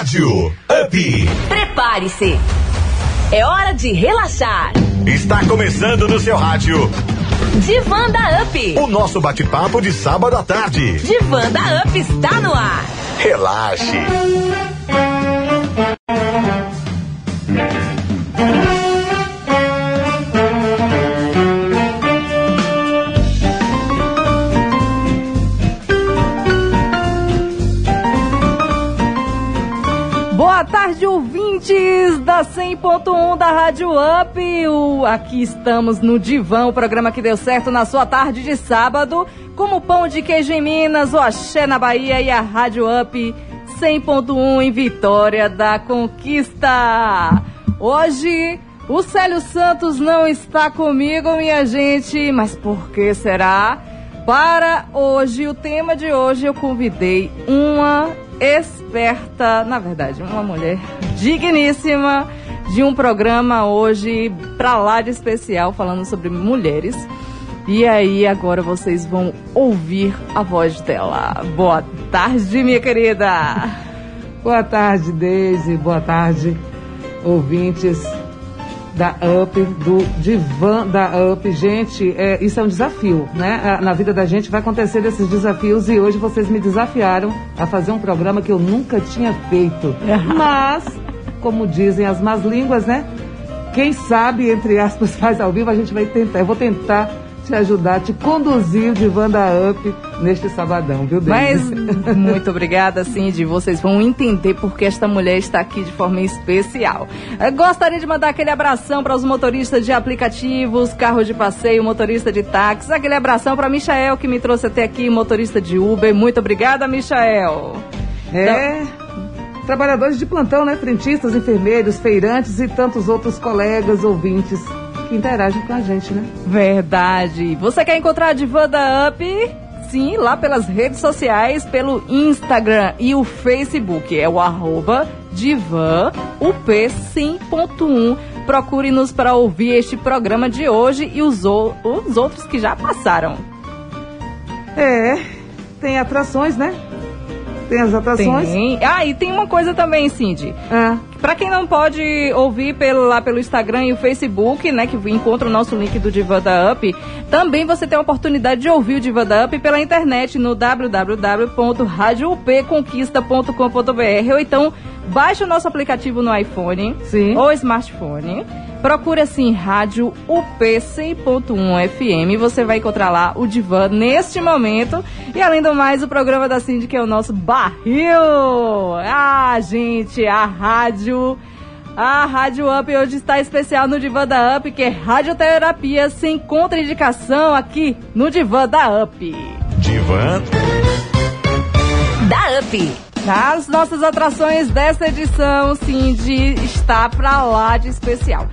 rádio. Up. Prepare-se. É hora de relaxar. Está começando no seu rádio. Divã da Up. O nosso bate-papo de sábado à tarde. Divã da Up está no ar. Relaxe. Ouvintes da 100.1 da Rádio Up. O- aqui estamos no Divã, o programa que deu certo na sua tarde de sábado, como pão de queijo em Minas, o Axé na Bahia e a Rádio Up 100.1 em Vitória da Conquista. Hoje, o Célio Santos não está comigo, minha gente, mas por que será? Para hoje, o tema de hoje, eu convidei uma esperta, na verdade, uma mulher digníssima de um programa hoje pra lá de especial falando sobre mulheres. E aí, agora vocês vão ouvir a voz dela. Boa tarde, minha querida. Boa tarde, Deise. Boa tarde, ouvintes da UP, do Divã da UP. Gente, é, isso é um desafio, né? Na vida da gente vai acontecer esses desafios e hoje vocês me desafiaram a fazer um programa que eu nunca tinha feito. Mas, como dizem as más línguas, né? Quem sabe, entre aspas, faz ao vivo, a gente vai tentar. Eu vou tentar te ajudar, te conduzir o Divã da UP neste sabadão, viu, Deise? Mas muito obrigada, Cindy. Vocês vão entender porque esta mulher está aqui de forma especial. Eu gostaria de mandar aquele abração para os motoristas de aplicativos, carro de passeio, motorista de táxi. Aquele abração para Michael que me trouxe até aqui, motorista de Uber. Muito obrigada, Michael. É. Trabalhadores de plantão, né? Frentistas, enfermeiros, feirantes e tantos outros colegas, ouvintes interagem com a gente, né? Verdade. Você quer encontrar a Divã da Up? Sim, lá pelas redes sociais, pelo Instagram e o Facebook. É o arroba Divan UP100.1. Procure-nos para ouvir este programa de hoje e os, os outros que já passaram. É. Tem atrações, né? Tem as atrações. Tem. Ah, e tem uma coisa também, Cindy. Ah, Pra quem não pode ouvir pelo, lá pelo Instagram e o Facebook, né, que encontra o nosso link do Diva da Up, também você tem a oportunidade de ouvir o Diva da Up pela internet no www.radioupconquista.com.br ou então baixe o nosso aplicativo no iPhone Sim. ou smartphone. Procure assim Rádio UP 100.1 FM. Você vai encontrar lá o Divan neste momento. E além do mais, o programa da Cindy, que é o nosso barril. Ah, gente, a rádio. A Rádio Up hoje está especial no Divã da Up, que é radioterapia sem contraindicação aqui no Divã da Up. Divã. Da Up. As nossas atrações dessa edição, Cindy, está pra lá de especial.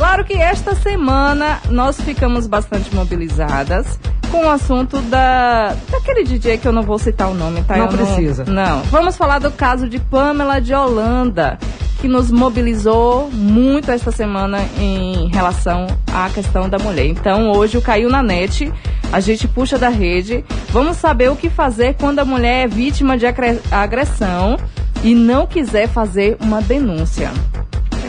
Claro que esta semana nós ficamos bastante mobilizadas com o assunto da daquele DJ que eu não vou citar o nome, tá? Não Eu precisa. Não. Vamos falar do caso de Pamela de Holanda, que nos mobilizou muito esta semana em relação à questão da mulher. Então, hoje o Caiu na Net, a gente puxa da rede. Vamos saber o que fazer quando a mulher é vítima de agre- agressão e não quiser fazer uma denúncia.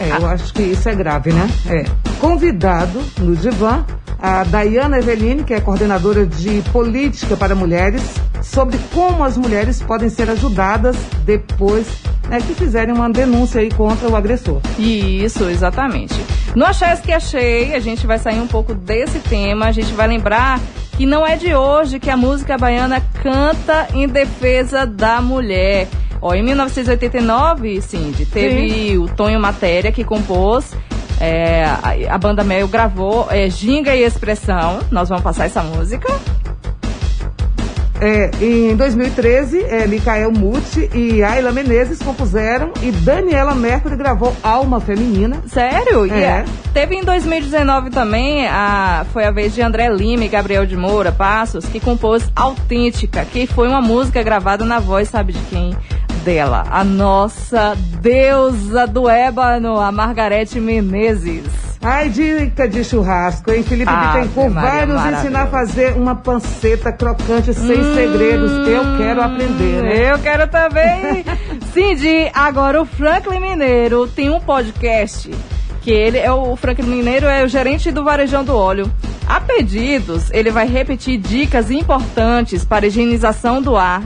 É, eu acho que isso é grave, né? É. Convidado no divã, a Dayana Eveline, que é coordenadora de política para mulheres, sobre como as mulheres podem ser ajudadas depois né, que fizerem uma denúncia aí contra o agressor. Isso, exatamente. No Achei que Achei, a gente vai sair um pouco desse tema, a gente vai lembrar que não é de hoje que a música baiana canta em defesa da mulher. Ó, em 1989, Cindy, teve o Tonho Matéria que compôs, é, a, a banda Mel gravou é, Ginga e Expressão, nós vamos passar essa música. É, em 2013, é, Micael Muti e Ayla Menezes compuseram e Daniela Mercury gravou Alma Feminina. Sério? É. é. Teve em 2019 também, a, foi a vez de André Lima e Gabriel de Moura Passos, que compôs Autêntica, que foi uma música gravada na voz, sabe de quem? Dela, a nossa deusa do ébano, a Margarete Menezes. Ai, dica de churrasco, hein? Felipe Ave Bittencourt vai nos ensinar a fazer uma panceta crocante sem segredos. Eu quero aprender, né? Eu quero também. Cindy, agora o Franklin Mineiro tem um podcast que ele é o Franklin Mineiro é o gerente do Varejão do Óleo. A pedidos, ele vai repetir dicas importantes para higienização do ar,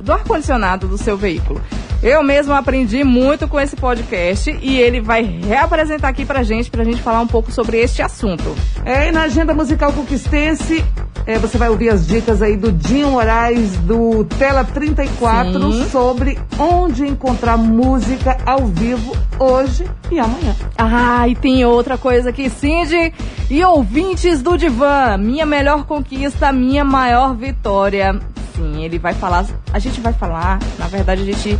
do ar condicionado do seu veículo. Eu mesmo aprendi muito com esse podcast e ele vai reapresentar aqui pra gente, pra gente falar um pouco sobre este assunto. É, e na agenda musical conquistense, é, você vai ouvir as dicas aí do Dinho Moraes, do Tela 34, Sim. sobre onde encontrar música ao vivo hoje e amanhã. Ah, e tem outra coisa aqui, Cindy e ouvintes do Divã. Minha melhor conquista, minha maior vitória. Sim, ele vai falar, a gente vai falar, na verdade a gente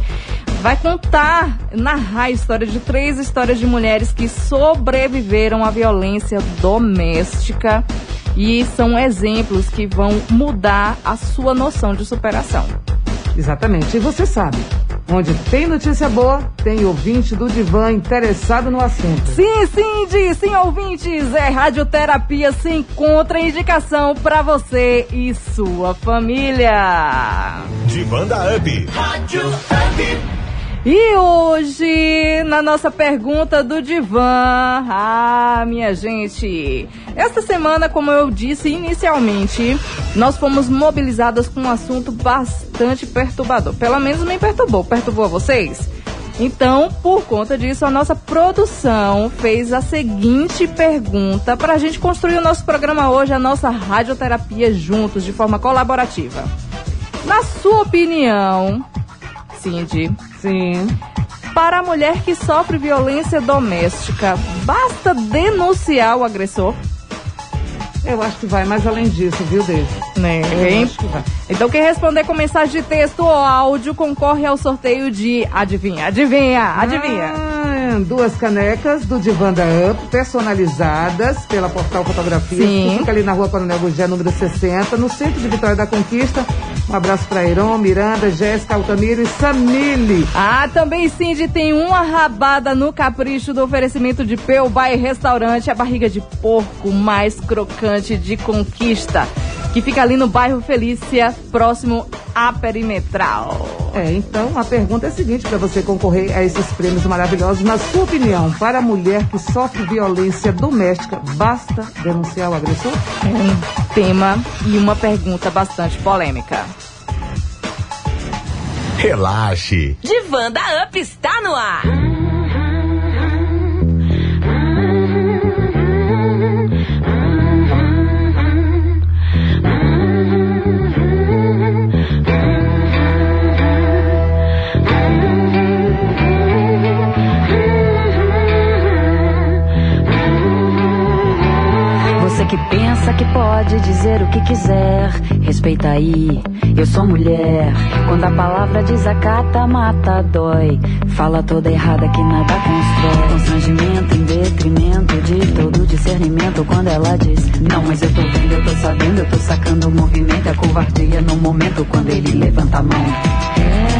vai contar, narrar a história de três histórias de mulheres que sobreviveram à violência doméstica e são exemplos que vão mudar a sua noção de superação. Exatamente. E você sabe, onde tem notícia boa, tem ouvinte do Divã interessado no assunto. Sim, sim, de, sim, ouvintes. É radioterapia se encontra indicação para você e sua família. Divã da UP. Rádio UP. E hoje, na nossa pergunta do Divã, ah, minha gente, esta semana, como eu disse inicialmente, nós fomos mobilizadas com um assunto bastante perturbador. Pelo menos me perturbou. Perturbou a vocês? Então, por conta disso, a nossa produção fez a seguinte pergunta para a gente construir o nosso programa hoje, a nossa radioterapia juntos, de forma colaborativa. Na sua opinião, Cindy, Sim. Para a mulher que sofre violência doméstica, basta denunciar o agressor? Eu acho que vai mais além disso, viu, Deise? Né? Então quem responder com mensagem de texto ou áudio concorre ao sorteio de adivinha, adivinha, adivinha. Ah, duas canecas do Divanda Up, personalizadas pela Portal Fotografia, Sim. que fica ali na rua Coronel Gugé, número 60, no centro de Vitória da Conquista. Um abraço para Heron, Miranda, Jéssica, Altamiro e Samile. Ah, também Cindy tem uma rabada no capricho do oferecimento de Peu Bay Restaurante, a barriga de porco mais crocante de conquista, que fica ali no bairro Felícia, próximo à Perimetral. É, então a pergunta é a seguinte para você concorrer a esses prêmios maravilhosos. Na sua opinião, para a mulher que sofre violência doméstica, basta denunciar o agressor? É um tema e uma pergunta bastante polêmica. Relaxe. Divanda Up está no ar. Pensa que pode dizer o que quiser. Respeita aí, eu sou mulher. Quando a palavra desacata, mata, dói. Fala toda errada que nada constrói. Constrangimento em detrimento de todo discernimento. Quando ela diz, não, mas eu tô vendo, eu tô sabendo, eu tô sacando o movimento. É covardia no momento quando ele levanta a mão.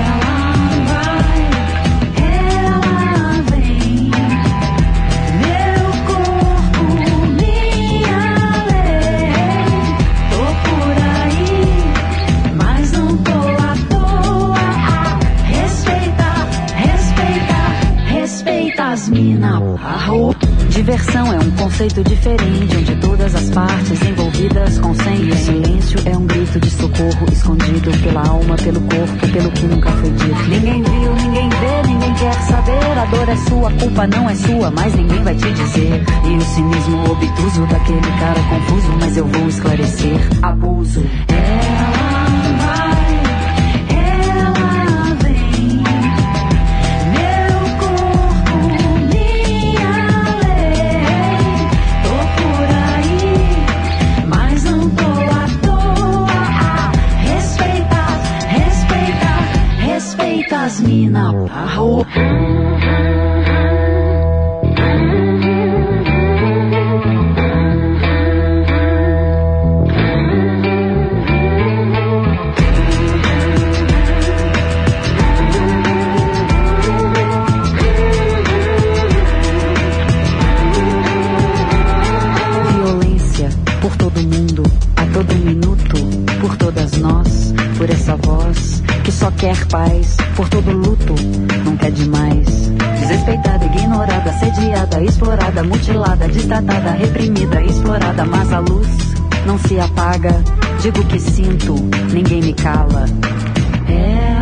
Diversão é um conceito diferente, onde todas as partes envolvidas consentem. O silêncio é um grito de socorro escondido pela alma, pelo corpo, pelo que nunca foi dito. Ninguém viu, ninguém vê, ninguém quer saber. A dor é sua, a culpa não é sua, mas ninguém vai te dizer. E o cinismo obtuso daquele cara confuso, mas eu vou esclarecer. Abuso. É explorada, mutilada, destratada, reprimida, explorada, mas a luz não se apaga. Digo que sinto, ninguém me cala. Ela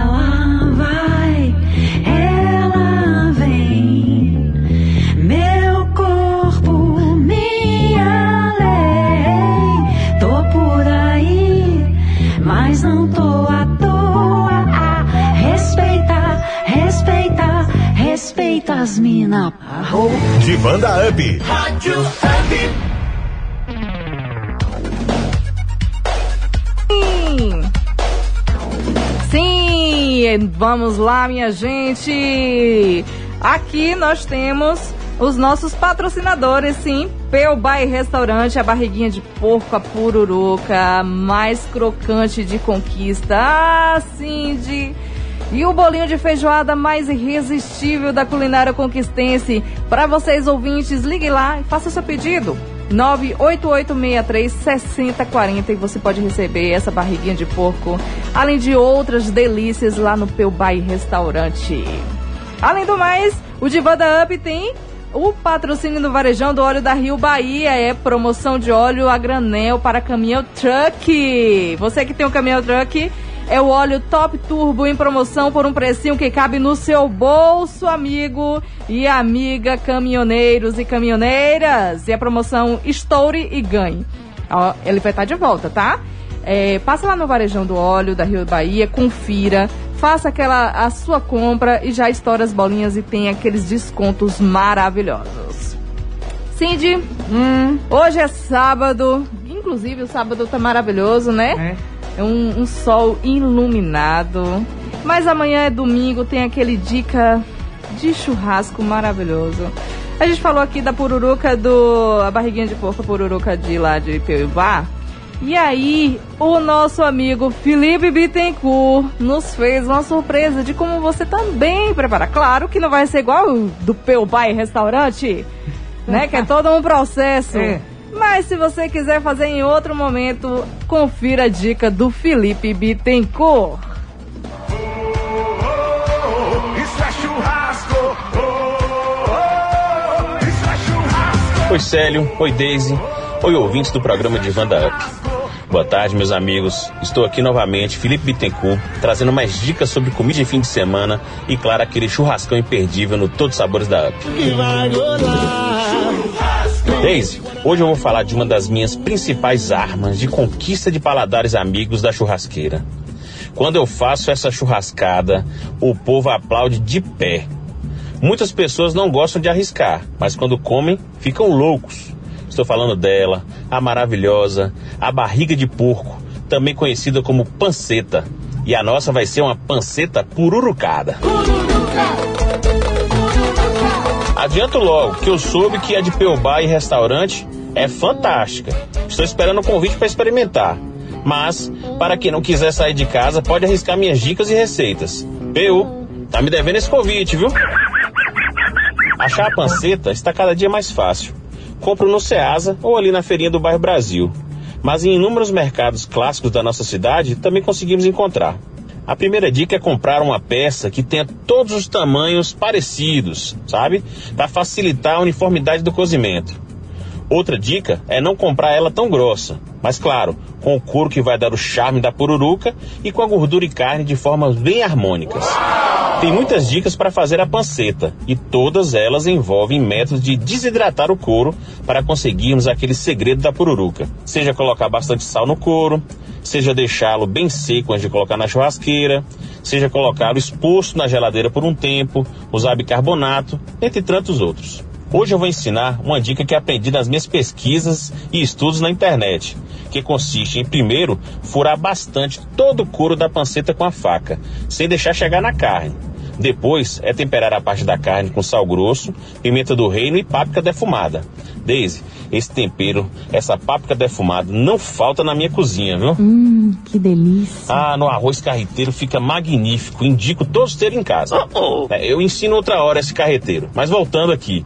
Divã da Up. Rádio Up. Sim. Sim, vamos lá, minha gente. Aqui nós temos os nossos patrocinadores, sim. Pelbai Restaurante, a barriguinha de porco, a pururuca, mais crocante de conquista. Ah, sim, de... E o bolinho de feijoada mais irresistível da culinária conquistense. Para vocês ouvintes, ligue lá e faça seu pedido. 988636040 e você pode receber essa barriguinha de porco, além de outras delícias lá no Pelbai Restaurante. Além do mais, o Divã da Up tem o patrocínio do Varejão do Óleo da Rio Bahia. É promoção de óleo a granel para caminhão truck. Você que tem um caminhão truck, é o óleo Top Turbo em promoção por um precinho que cabe no seu bolso, amigo e amiga caminhoneiros e caminhoneiras. E a promoção Estoure e Ganhe. Ó, ele vai estar de volta, tá? É, passa lá no Varejão do Óleo da Rio Bahia, confira, faça aquela a sua compra e já estoura as bolinhas e tem aqueles descontos maravilhosos. Cindy, hoje é sábado, inclusive o sábado tá maravilhoso, né? É um, um sol iluminado. Mas amanhã é domingo, tem aquele dica de churrasco maravilhoso. A gente falou aqui da pururuca do. a barriguinha de porco, a pururuca de lá de Peuibá. E aí, o nosso amigo Felipe Bittencourt nos fez uma surpresa de como você também prepara. Claro que não vai ser igual o do Peubai Restaurante, né? Que é todo um processo. É. Mas se você quiser fazer em outro momento, confira a dica do Felipe Bittencourt. É é. Oi Célio, oi Daisy, oi ouvintes do programa de Vanda Up. Boa tarde, meus amigos. Estou aqui novamente, Felipe Bittencourt, trazendo mais dicas sobre comida de fim de semana e, claro, aquele churrascão imperdível no Todos os Sabores da Up. Daisy, hoje eu vou falar de uma das minhas principais armas de conquista de paladares amigos da churrasqueira. Quando eu faço essa churrascada, o povo aplaude de pé. Muitas pessoas não gostam de arriscar, mas quando comem, ficam loucos. Estou falando dela, a maravilhosa, a barriga de porco, também conhecida como panceta. E a nossa vai ser uma panceta pururucada. Adianto logo que eu soube que a de Peubá e restaurante é fantástica. Estou esperando o convite para experimentar. Mas, para quem não quiser sair de casa, pode arriscar minhas dicas e receitas. PU, tá me devendo esse convite, viu? Achar a panceta está cada dia mais fácil. Compro no Ceasa ou ali na feirinha do bairro Brasil. Mas em inúmeros mercados clássicos da nossa cidade também conseguimos encontrar. A primeira dica é comprar uma peça que tenha todos os tamanhos parecidos, sabe? Para facilitar a uniformidade do cozimento. Outra dica é não comprar ela tão grossa, mas claro, com o couro que vai dar o charme da pururuca e com a gordura e carne de formas bem harmônicas. Tem muitas dicas para fazer a panceta e todas elas envolvem métodos de desidratar o couro para conseguirmos aquele segredo da pururuca. Seja colocar bastante sal no couro, seja deixá-lo bem seco antes de colocar na churrasqueira, seja colocá-lo exposto na geladeira por um tempo, usar bicarbonato, entre tantos outros. Hoje eu vou ensinar uma dica que aprendi nas minhas pesquisas e estudos na internet, que consiste em primeiro furar bastante todo o couro da panceta com a faca, sem deixar chegar na carne. Depois é temperar a parte da carne com sal grosso, pimenta do reino e páprica defumada. Daisy, esse tempero, essa páprica defumada, não falta na minha cozinha, viu? Hum, que delícia. Ah, no arroz carreteiro fica magnífico. Indico todos terem em casa. É, eu ensino outra hora esse carreteiro. Mas voltando aqui,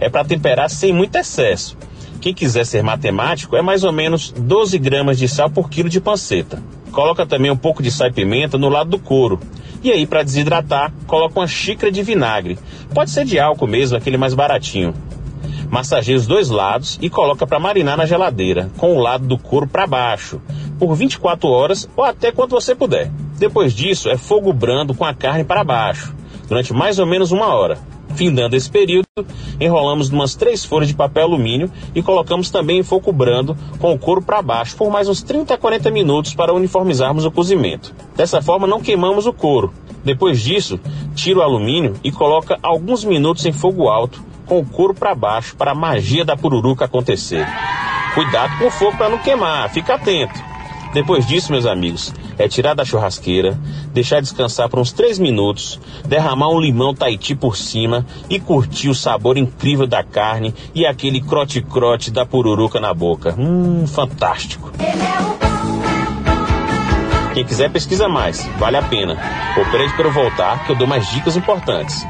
é para temperar sem muito excesso. Quem quiser ser matemático, é mais ou menos 12 gramas de sal por quilo de panceta. Coloca também um pouco de sal e pimenta no lado do couro. E aí, para desidratar, coloca uma xícara de vinagre. Pode ser de álcool mesmo, aquele mais baratinho. Massageia os dois lados e coloca para marinar na geladeira, com o lado do couro para baixo, por 24 horas ou até quanto você puder. Depois disso, é fogo brando com a carne para baixo, durante mais ou menos uma hora. Findando esse período, enrolamos umas três folhas de papel alumínio e colocamos também em fogo brando com o couro para baixo por mais uns 30 a 40 minutos para uniformizarmos o cozimento. Dessa forma, não queimamos o couro. Depois disso, tira o alumínio e coloca alguns minutos em fogo alto com o couro para baixo para a magia da pururuca acontecer. Cuidado com o fogo para não queimar, fica atento. Depois disso, meus amigos, é tirar da churrasqueira, deixar descansar por uns 3 minutos, derramar um limão Tahiti por cima e curtir o sabor incrível da carne e aquele crote-crote da pururuca na boca. Hum, fantástico. Quem quiser pesquisa mais, vale a pena. Ou pede para eu voltar que eu dou mais dicas importantes.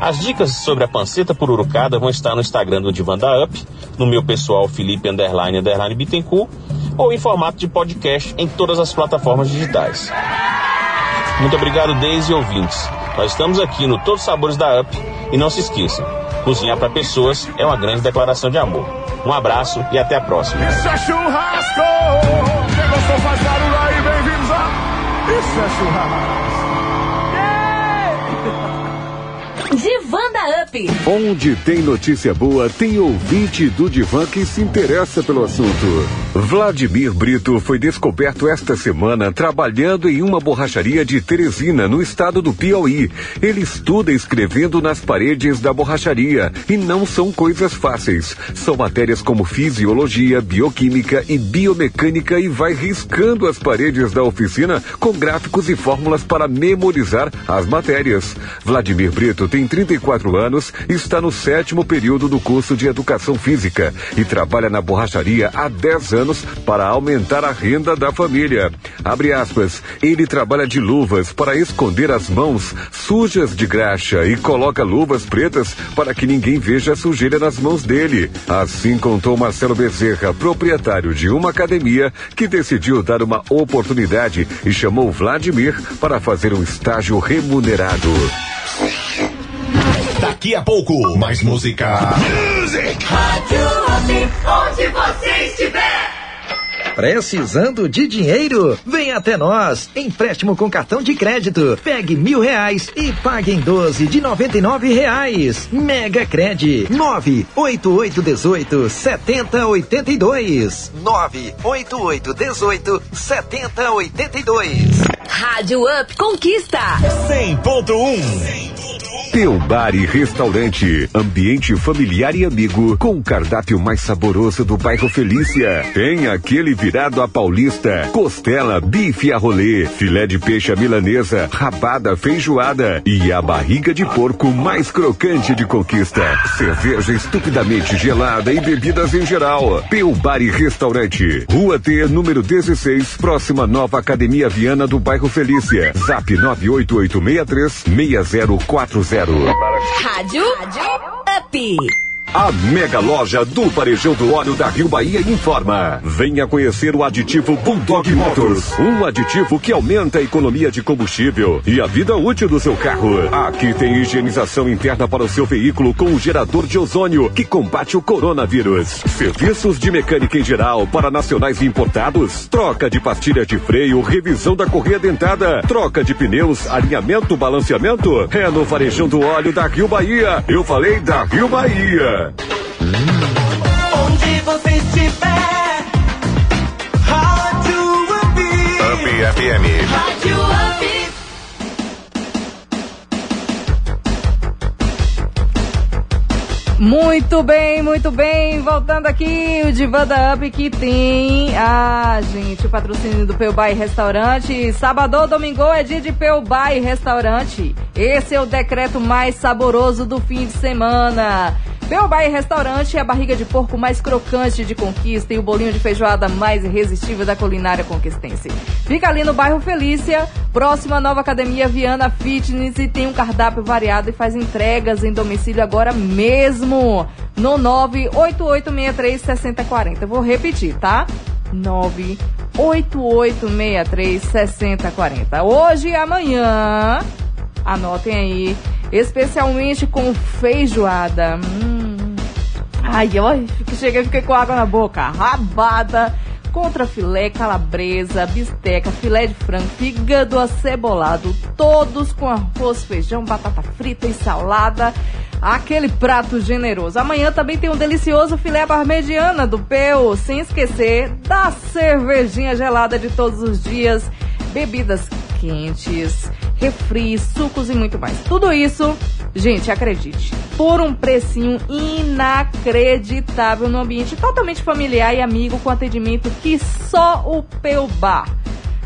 As dicas sobre a panceta pururucada vão estar no Instagram do Divan da Up, no meu pessoal Felipe Underline Underline Bittencourt ou em formato de podcast em todas as plataformas digitais. Muito obrigado, Deise e ouvintes. Nós estamos aqui no Todos Sabores da UP e não se esqueçam, cozinhar para pessoas é uma grande declaração de amor. Um abraço e até a próxima. Isso é churrasco! Gostou faz barulho aí, bem-vindos a... Isso é churrasco! Onde tem notícia boa, tem ouvinte do Divan que se interessa pelo assunto. Vladimir Brito foi descoberto esta semana trabalhando em uma borracharia de Teresina, no estado do Piauí. Ele estuda escrevendo nas paredes da borracharia e não são coisas fáceis. São matérias como fisiologia, bioquímica e biomecânica e vai riscando as paredes da oficina com gráficos e fórmulas para memorizar as matérias. Vladimir Brito tem 34 anos, está no sétimo período do curso de Educação Física e trabalha na borracharia há 10 anos para aumentar a renda da família. Abre aspas, ele trabalha de luvas para esconder as mãos sujas de graxa e coloca luvas pretas para que ninguém veja a sujeira nas mãos dele. Assim contou Marcelo Bezerra, proprietário de uma academia que decidiu dar uma oportunidade e chamou Vladimir para fazer um estágio remunerado. Daqui a pouco, mais música. Music! Rádio Up, onde você estiver. Precisando de dinheiro? Vem até nós. Empréstimo com cartão de crédito. Pegue mil reais e pague em 12 de noventa e nove reais. Mega Cred. Nove oito oito dezoito setenta oitenta e dois. Nove oito oito dezoito setenta oitenta e dois. Rádio Up Conquista. 100.1 Teu Bar e Restaurante. Ambiente familiar e amigo com o cardápio mais saboroso do bairro Felícia. Tem aquele virado a paulista, costela, bife a rolê, filé de peixe à milanesa, rabada feijoada e a barriga de porco mais crocante de conquista. Cerveja estupidamente gelada e bebidas em geral. Teu Bar e Restaurante. Rua T, número 16, próxima Nova Academia Viana do bairro Felícia. Zap 98863 6040. Rádio Up. A mega loja do Varejão do Óleo da Rio Bahia informa. Venha conhecer o aditivo Bulldog Motors. Um aditivo que aumenta a economia de combustível e a vida útil do seu carro. Aqui tem higienização interna para o seu veículo com um gerador de ozônio que combate o coronavírus. Serviços de mecânica em geral para nacionais e importados. Troca de pastilha de freio, revisão da correia dentada. Troca de pneus, alinhamento, balanceamento. É no Varejão do Óleo da Rio Bahia. Eu falei da Rio Bahia. Onde você estiver. Rádio Up. Up FM. Rádio Up. Muito bem, muito bem. Voltando aqui, o Divan da Up que tem a gente, o patrocínio do Peubay Restaurante. Sábado, domingo é dia de Peubay Restaurante. Esse é o decreto mais saboroso do fim de semana. Peubay Restaurante é a barriga de porco mais crocante de conquista e o bolinho de feijoada mais irresistível da culinária conquistense. Fica ali no bairro Felícia, próximo à nova academia Viana Fitness e tem um cardápio variado e faz entregas em domicílio agora mesmo no 988636040. Vou repetir, tá? 8863-6040. Hoje e amanhã, anotem aí, especialmente com feijoada. Hum. Ai, ai, cheguei, fiquei com água na boca. Rabada contra filé, calabresa, bisteca, filé de frango, fígado acebolado, todos com arroz, feijão, batata frita e salada. Aquele prato generoso. Amanhã também tem um delicioso filé parmegiana do Peu, sem esquecer da cervejinha gelada de todos os dias, bebidas quentes, refri, sucos e muito mais. Tudo isso, gente, acredite, por um precinho inacreditável no ambiente totalmente familiar e amigo com atendimento que só o Peu Bar.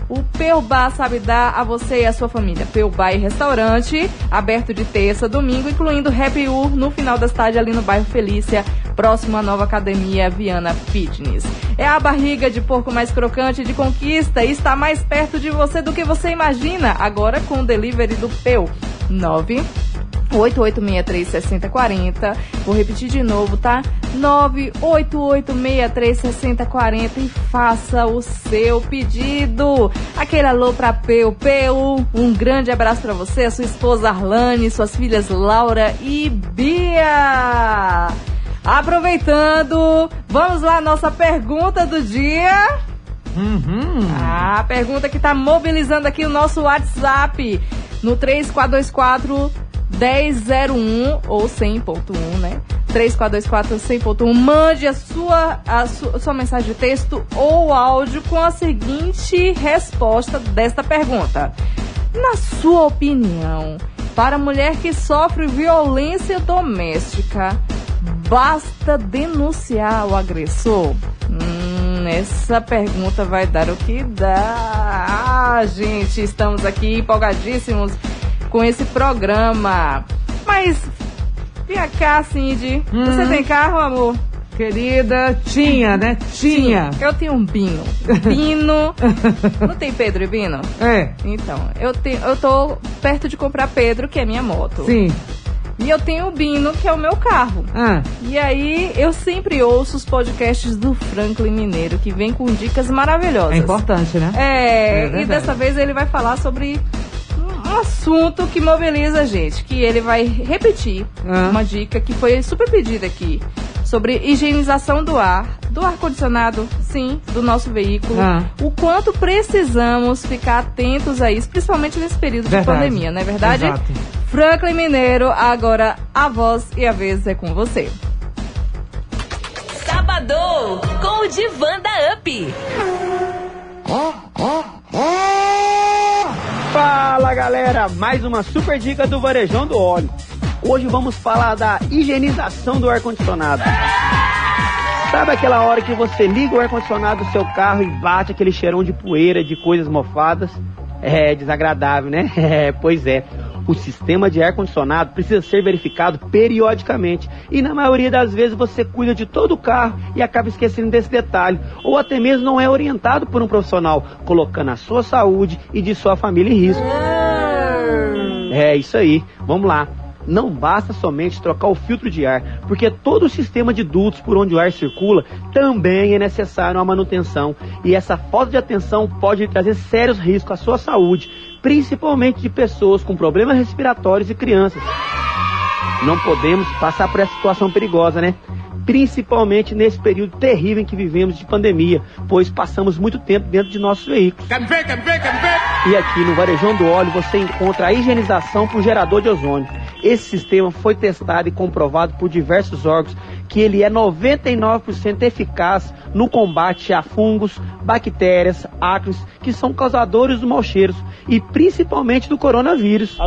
O Peu Bar sabe dar a você e a sua família. Peu Bar e Restaurante, aberto de terça a domingo, incluindo Happy Hour no final da tarde ali no bairro Felícia, próximo à nova academia Viana Fitness. É a barriga de porco mais crocante de conquista e está mais perto de você do que você imagina. Agora com o delivery do Peu. 9 88636040. Vou repetir de novo, tá? 988636040 e faça o seu pedido. Aquele alô pra Peu. Peu, um grande abraço para você, sua esposa Arlane, suas filhas Laura e Bia. Aproveitando, vamos lá, nossa pergunta do dia. Uhum. A pergunta que tá mobilizando aqui o nosso WhatsApp no 3424 1001 ou 100.1, né? 3424 100.1. Mande a sua, a su, a sua mensagem de texto ou áudio com a seguinte resposta desta pergunta. Na sua opinião, para mulher que sofre violência doméstica, basta denunciar o agressor? Hum, essa pergunta vai dar o que dá. Ah, gente, estamos aqui empolgadíssimos com esse programa. Mas, vem cá, Cindy. Hum. Você tem carro, amor? Querida, tinha, né? Tinha. Eu tenho um Bino. Bino. Não tem Pedro e Bino? É, Então, eu, tenho, eu tô perto de comprar Pedro, que é minha moto. sim. E eu tenho o Bino, que é o meu carro. Ah, E aí, eu sempre ouço os podcasts do Franklin Mineiro, que vem com dicas maravilhosas. é importante, né? É, É e dessa vez ele vai falar sobre assunto que mobiliza a gente, que ele vai repetir Ah. uma dica que foi super pedida aqui, sobre higienização do ar, do ar-condicionado, sim, do nosso veículo. Ah. O quanto precisamos ficar atentos a isso, principalmente nesse período Verdade. de pandemia, não é verdade? Exato. Franklin Mineiro, agora a voz e a vez é com você. Sabadão com o Divan da Up. Fala galera, mais uma super dica do Varejão do Óleo. Hoje vamos falar da higienização do ar-condicionado. Sabe aquela hora que você liga o ar-condicionado do seu carro e bate aquele cheirão de poeira, de coisas mofadas? É desagradável, né? É, pois é. O sistema de ar-condicionado precisa ser verificado periodicamente e na maioria das vezes você cuida de todo o carro e acaba esquecendo desse detalhe, ou até mesmo não é orientado por um profissional, colocando a sua saúde e de sua família em risco. É isso aí, vamos lá. Não basta somente trocar o filtro de ar, porque todo o sistema de dutos por onde o ar circula também é necessário uma manutenção. E essa falta de atenção pode trazer sérios riscos à sua saúde, principalmente de pessoas com problemas respiratórios e crianças. Não podemos passar por essa situação perigosa, né? Principalmente nesse período terrível em que vivemos de pandemia, pois passamos muito tempo dentro de nossos veículos. E aqui no Varejão do Óleo você encontra a higienização por gerador de ozônio. Esse sistema foi testado e comprovado por diversos órgãos que ele é 99% eficaz no combate a fungos, bactérias, ácaros, que são causadores dos mau cheiros e principalmente do coronavírus.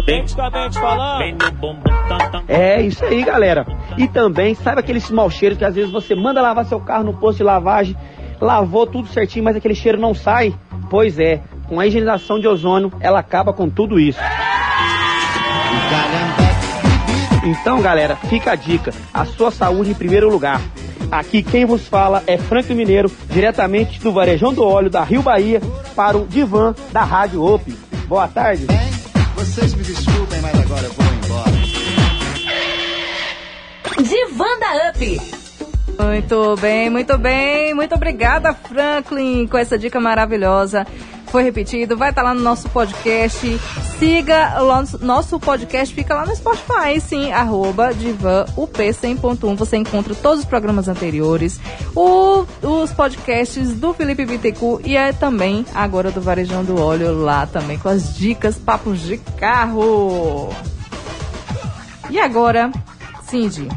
É isso aí, galera. E também, sabe aqueles mau cheiros que às vezes você manda lavar seu carro no posto de lavagem, lavou tudo certinho, mas aquele cheiro não sai? Pois é, com a higienização de ozônio, ela acaba com tudo isso. Então, galera, fica a dica: a sua saúde em primeiro lugar. Aqui quem vos fala é Franco Mineiro, diretamente do Varejão do Óleo da Rio Bahia, para o Divan da Rádio OP. Boa tarde. Vocês me desculpem, mas agora eu vou embora. Divan da Up. Muito bem, muito bem. Muito obrigada, Franklin, com essa dica maravilhosa. Foi repetido, vai estar lá no nosso podcast. Siga o nosso podcast, fica lá no Spotify, sim, arroba Divan UP100.1. Você encontra todos os programas anteriores, o, os podcasts do Felipe Bittencourt e é também agora do Varejão do Óleo lá também com as dicas, papos de carro. E agora, Cindy,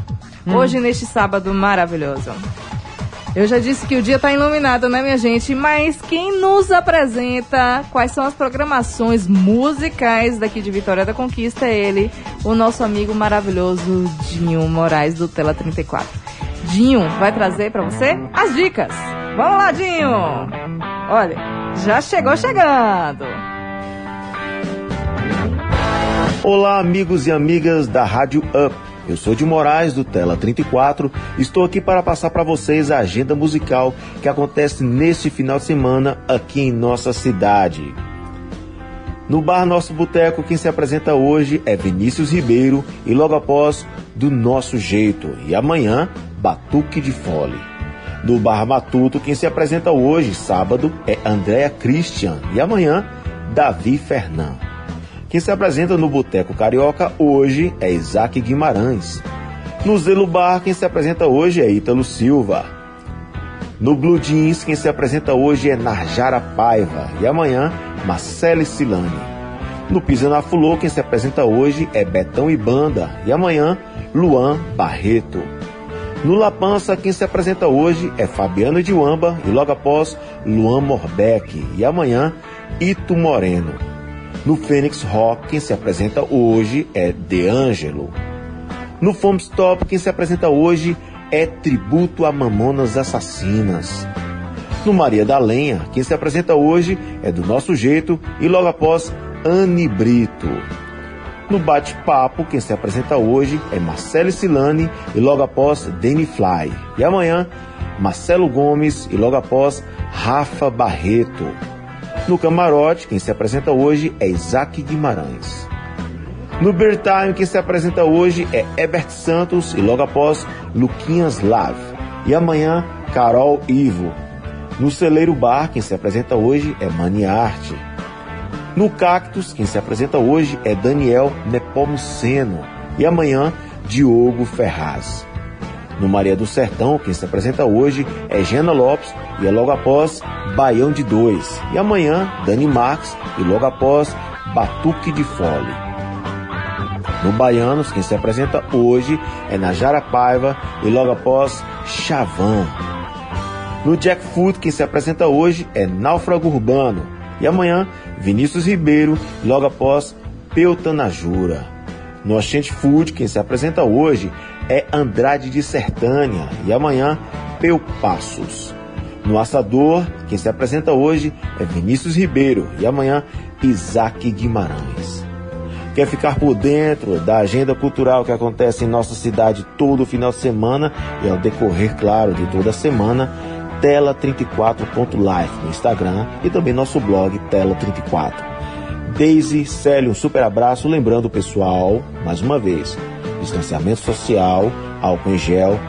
Hum. hoje neste sábado maravilhoso. Eu já disse que o dia está iluminado, né, minha gente? Mas quem nos apresenta quais são as programações musicais daqui de Vitória da Conquista é ele, o nosso amigo maravilhoso Dinho Moraes do Tela 34. Dinho vai trazer para você as dicas. Vamos lá, Dinho! Olha, já chegou chegando! Olá, amigos e amigas da Rádio Up. Eu sou de Moraes do Tela 34. Estou aqui para passar para vocês a agenda musical que acontece neste final de semana aqui em nossa cidade. No bar Nosso Boteco, quem se apresenta hoje é Vinícius Ribeiro e logo após Do Nosso Jeito. E amanhã, Batuque de Fole. No bar Matuto, quem se apresenta hoje, sábado, é Andréa Christian e amanhã, Davi Fernand. Quem se apresenta no Boteco Carioca hoje é Isaac Guimarães. No Zelo Bar, quem se apresenta hoje é Ítalo Silva. No Blue Jeans, quem se apresenta hoje é Narjara Paiva. E amanhã, Marcele Silani. No Pisa na Fulô, quem se apresenta hoje é Betão e Banda. E amanhã, Luan Barreto. No La Pança, quem se apresenta hoje é Fabiano de Uamba e logo após, Luan Morbeck. E amanhã, Ito Moreno. No Fênix Rock, quem se apresenta hoje é De Angelo. No Fome Stop, quem se apresenta hoje é Tributo a Mamonas Assassinas. No Maria da Lenha, quem se apresenta hoje é do nosso jeito e logo após Anne Brito. No Bate-Papo, quem se apresenta hoje é Marcelo Silani e logo após Danny Fly. E amanhã, Marcelo Gomes e logo após Rafa Barreto. No camarote, quem se apresenta hoje é Isaac Guimarães. No Beer Time, quem se apresenta hoje é Ebert Santos e logo após Luquinhas Lave. E amanhã, Carol Ivo. No Celeiro Bar, quem se apresenta hoje é Mani Arte. No Cactus, quem se apresenta hoje é Daniel Nepomuceno. E amanhã, Diogo Ferraz. No Maria do Sertão, quem se apresenta hoje é Gena Lopes e é logo após Baião de Dois. E amanhã, Dani Marques e logo após Batuque de Fole. No Baianos, quem se apresenta hoje é Najara Paiva e logo após Chavan. No Jackfoot, quem se apresenta hoje é Náufrago Urbano. E amanhã, Vinícius Ribeiro e logo após Peutanajura. No Oxente Food, quem se apresenta hoje é Andrade de Sertânia e amanhã Peu Passos. No Assador, quem se apresenta hoje é Vinícius Ribeiro e amanhã Isaac Guimarães. Quer ficar por dentro da agenda cultural que acontece em nossa cidade todo final de semana e ao decorrer, claro, de toda a semana? Tela34.life no Instagram e também nosso blog Tela34. Daisy, Célio, um super abraço. Lembrando pessoal, mais uma vez, distanciamento social, álcool em gel,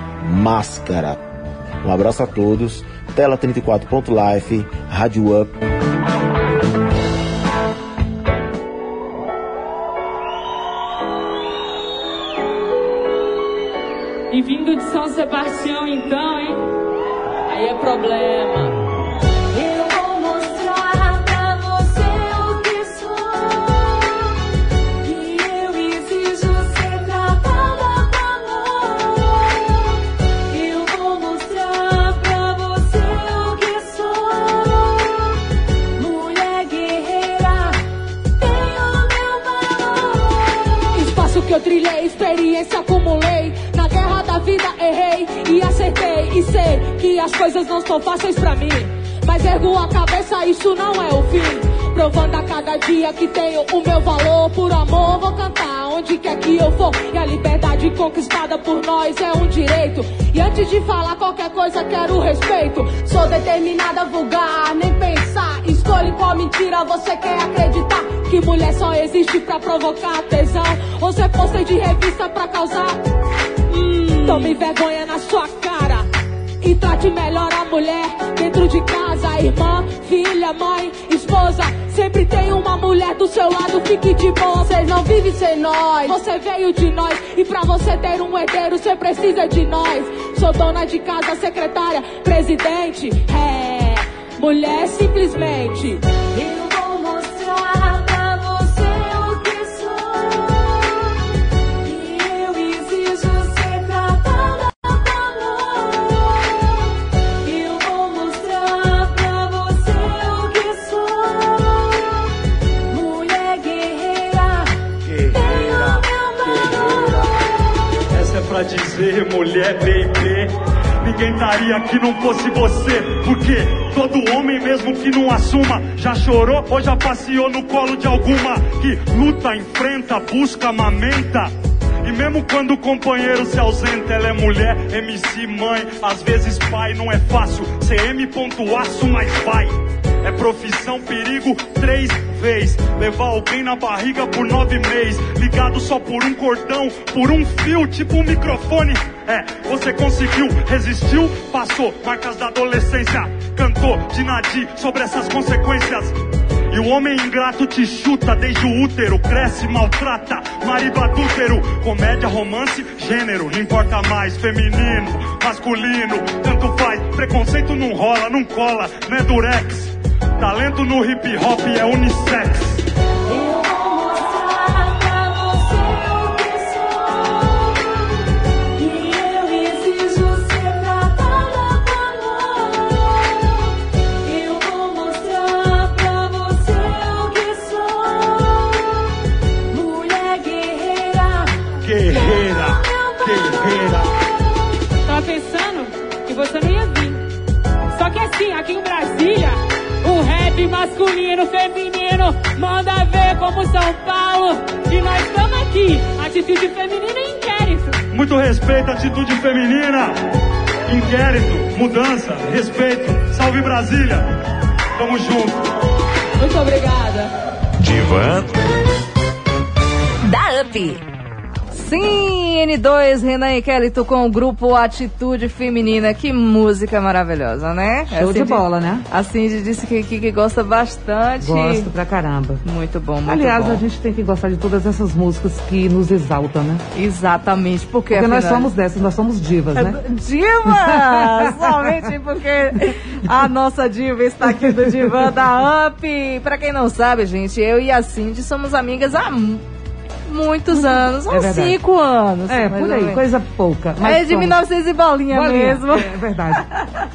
máscara. Um abraço a todos. Tela34.life, Rádio Up. E vindo de São Sebastião, então, hein? Aí é problema. As coisas não estão fáceis pra mim. Mas ergo a cabeça, isso não é o fim. Provando a cada dia que tenho o meu valor. Por amor, vou cantar onde quer que eu for. E a liberdade conquistada por nós é um direito. E antes de falar qualquer coisa, quero respeito. Sou determinada a vulgar, nem pensar. Escolhe qual mentira você quer acreditar. Que mulher só existe pra provocar tesão. Ou ser pôster de revista pra causar. Hum, tome vergonha na sua cara. E trate melhor a mulher dentro de casa, irmã, filha, mãe, esposa. Sempre tem uma mulher do seu lado, fique de boa. Vocês não vivem sem nós, você veio de nós. E pra você ter um herdeiro, você precisa de nós. Sou dona de casa, secretária, presidente. É, mulher simplesmente. Eu vou dizer, mulher baby. Ninguém estaria aqui não fosse você. Porque todo homem, mesmo que não assuma, já chorou ou já passeou no colo de alguma que luta, enfrenta, busca, amamenta. E mesmo quando o companheiro se ausenta, ela é mulher, MC, mãe, às vezes pai. Não é fácil ser M. Aço, mas vai. É profissão, perigo, três vezes. Levar alguém na barriga por nove meses. Ligado só por um cordão, por um fio, tipo um microfone. É, você conseguiu, resistiu, passou. Marcas da adolescência, cantou de Nadir sobre essas consequências. E o homem ingrato te chuta desde o útero, cresce, maltrata, marido adúltero. Comédia, romance, gênero, não importa mais. Feminino, masculino, tanto faz. Preconceito não rola, não cola, não é durex. Talento no hip hop é unissex. Masculino, feminino, manda ver como São Paulo. E nós estamos aqui, atitude feminina e inquérito. Muito respeito, atitude feminina. Inquérito, mudança, respeito. Salve Brasília. Tamo junto. Muito obrigada. Divan Da UP. Sim, N2, Renan e Kelito com o grupo Atitude Feminina. Que música maravilhosa, né? Show de bola, né? A Cindy disse que, que, que gosta bastante. Gosto pra caramba. Muito bom, muito Aliás, bom. a gente tem que gostar de todas essas músicas que nos exaltam, né? Exatamente, porque, Porque nós afinal- somos dessas, nós somos divas, né? Diva! Somente porque a nossa diva está aqui do Divã da UP. Pra quem não sabe, gente, eu e a Cindy somos amigas há muitos anos, há É uns verdade. cinco anos. É, por aí, coisa pouca. É de somos- 1900 e bolinha, Bolinha, mesmo. É verdade.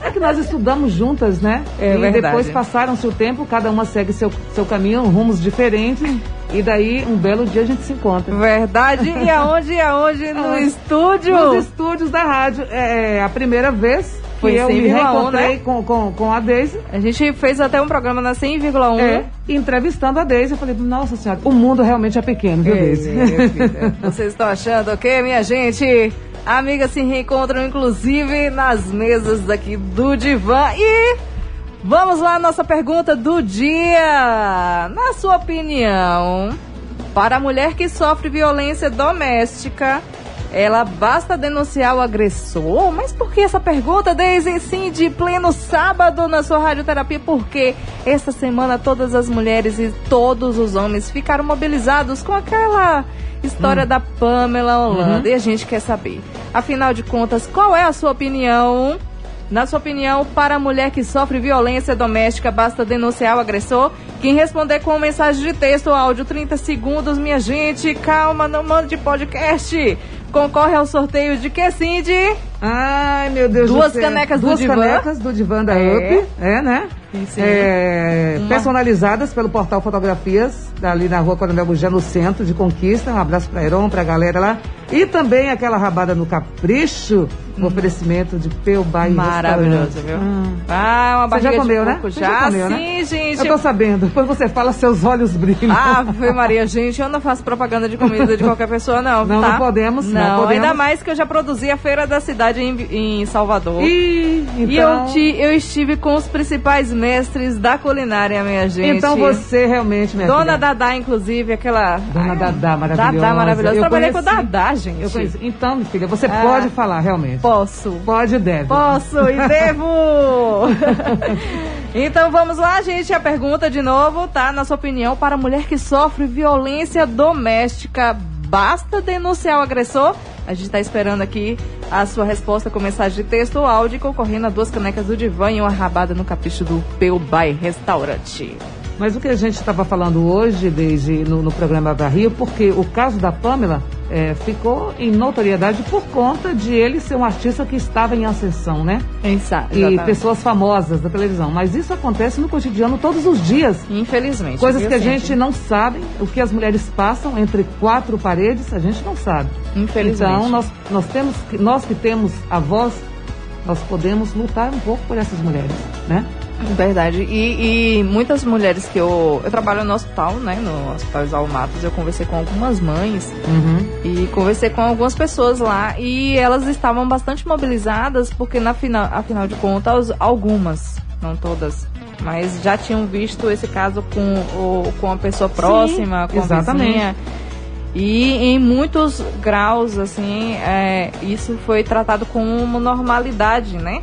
É que nós estudamos juntas, né? É e verdade. depois passaram-se o tempo, cada uma segue seu, seu caminho, rumos diferentes. E daí, um belo dia a gente se encontra. Verdade. E aonde? Aonde? No estúdio? Nos estúdios da rádio. É a primeira vez Foi eu me 100,1, reencontrei né? com, com, com a Deise. A gente fez até um programa na 100,1. É, entrevistando a Deise. Eu falei, nossa senhora, o mundo realmente é pequeno, viu, É, Deise? é, filha. Vocês estão achando o quê, minha gente? Amigas se reencontram, inclusive, nas mesas aqui do Divã. E vamos lá, nossa pergunta do dia. Na sua opinião, para a mulher que sofre violência doméstica, ela basta denunciar o agressor? Mas por que essa pergunta, Deise, sim, de pleno sábado na sua radioterapia? Porque esta semana todas as mulheres e todos os homens ficaram mobilizados com aquela história da Pamela Holanda. Uhum. E a gente quer saber, afinal de contas, qual é a sua opinião? Na sua opinião, para a mulher que sofre violência doméstica, basta denunciar o agressor? Quem responder com mensagem de texto ou áudio 30 segundos, minha gente, calma, não mande podcast. Concorre ao sorteio de que, Cindy? Ai, meu Deus Duas do céu. canecas do Duas Divã. canecas do Divã da É. UP. É, né? Sim. É, Uma- Personalizadas pelo portal Fotografias, ali na rua Coronel Gugé, no centro de Conquista. Um abraço pra Heron, pra galera lá. E também aquela rabada no Capricho, oferecimento de Peubá e Maravilhoso, viu? Hum. Ah, uma Você barriga já comeu, de né? porco Você já, já comeu, né? sim, gente. Eu tô sabendo. Depois você fala, seus olhos brilham. Ave Maria, gente, eu não faço propaganda de comida de qualquer pessoa, não. Não, tá? não podemos, não Não, podemos. ainda mais que eu já produzi a Feira da Cidade em, em Salvador. E então- eu, ti- eu estive com os principais mestres da culinária, minha gente. Então você realmente, minha Dona filha. Dadá, inclusive, aquela. Dona Ai, Dadá, maravilhosa. Dadá maravilhosa. Eu Trabalhei conheci. com Dadá, gente. Eu conheci. Então, minha filha, você Ah. pode falar, realmente. Posso? Pode e deve. Posso e devo! então vamos lá, gente. A pergunta de novo, tá? Na sua opinião, para a mulher que sofre violência doméstica, basta denunciar o agressor? A gente está esperando aqui a sua resposta com mensagem de texto ou áudio, concorrendo a duas canecas do divã e uma rabada no capricho do Peu By Restaurante. Mas o que a gente estava falando hoje, desde no, no programa da Rio, porque o caso da Pamela é, ficou em notoriedade por conta de ele ser um artista que estava em ascensão, né? Exato. E pessoas famosas da televisão. Mas isso acontece no cotidiano todos os dias. Infelizmente. Coisas que a gente não sabe, o que as mulheres passam entre quatro paredes, a gente não sabe. Infelizmente. Então, nós, nós, temos, que- nós que temos a voz, nós podemos lutar um pouco por essas mulheres, né? Verdade. E, e muitas mulheres que eu. Eu trabalho no hospital, né? No Hospital Isaulo Matos. Eu conversei com algumas mães e conversei com algumas pessoas lá. E elas estavam bastante mobilizadas, porque na final, afinal de contas, algumas, não todas. Mas já tinham visto esse caso com, o, com a pessoa próxima, com a exatamente. vizinha. E em muitos graus, assim, é, isso foi tratado como uma normalidade, né?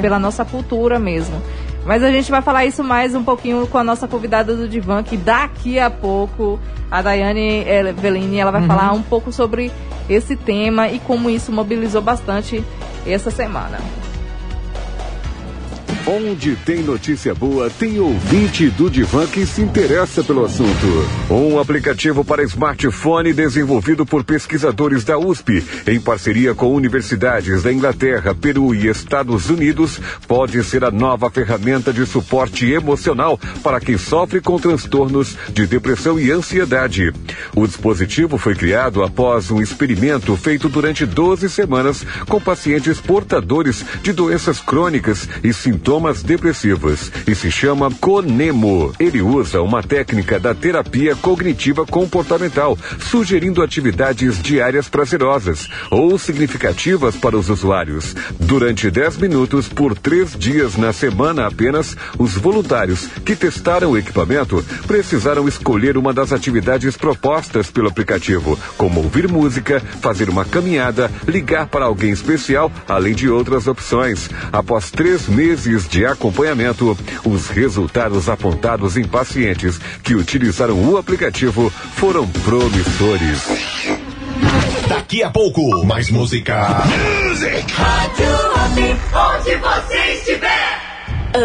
Pela nossa cultura mesmo. Mas a gente vai falar isso mais um pouquinho com a nossa convidada do Divã, que daqui a pouco a Daiane eh, Velini ela vai Uhum. falar um pouco sobre esse tema e como isso mobilizou bastante essa semana. Onde tem notícia boa, tem ouvinte do Divan que se interessa pelo assunto. Um aplicativo para smartphone desenvolvido por pesquisadores da USP, em parceria com universidades da Inglaterra, Peru e Estados Unidos, pode ser a nova ferramenta de suporte emocional para quem sofre com transtornos de depressão e ansiedade. O dispositivo foi criado após um experimento feito durante 12 semanas com pacientes portadores de doenças crônicas e sintomas depressivos e se chama Conemo. Ele usa uma técnica da terapia cognitiva comportamental, sugerindo atividades diárias prazerosas ou significativas para os usuários. Durante 10 minutos por três dias na semana apenas, os voluntários que testaram o equipamento precisaram escolher uma das atividades propostas pelo aplicativo, como ouvir música, fazer uma caminhada, ligar para alguém especial, além de outras opções. Após três meses de acompanhamento, os resultados apontados em pacientes que utilizaram o aplicativo foram promissores. Daqui a pouco, mais música. onde você estiver.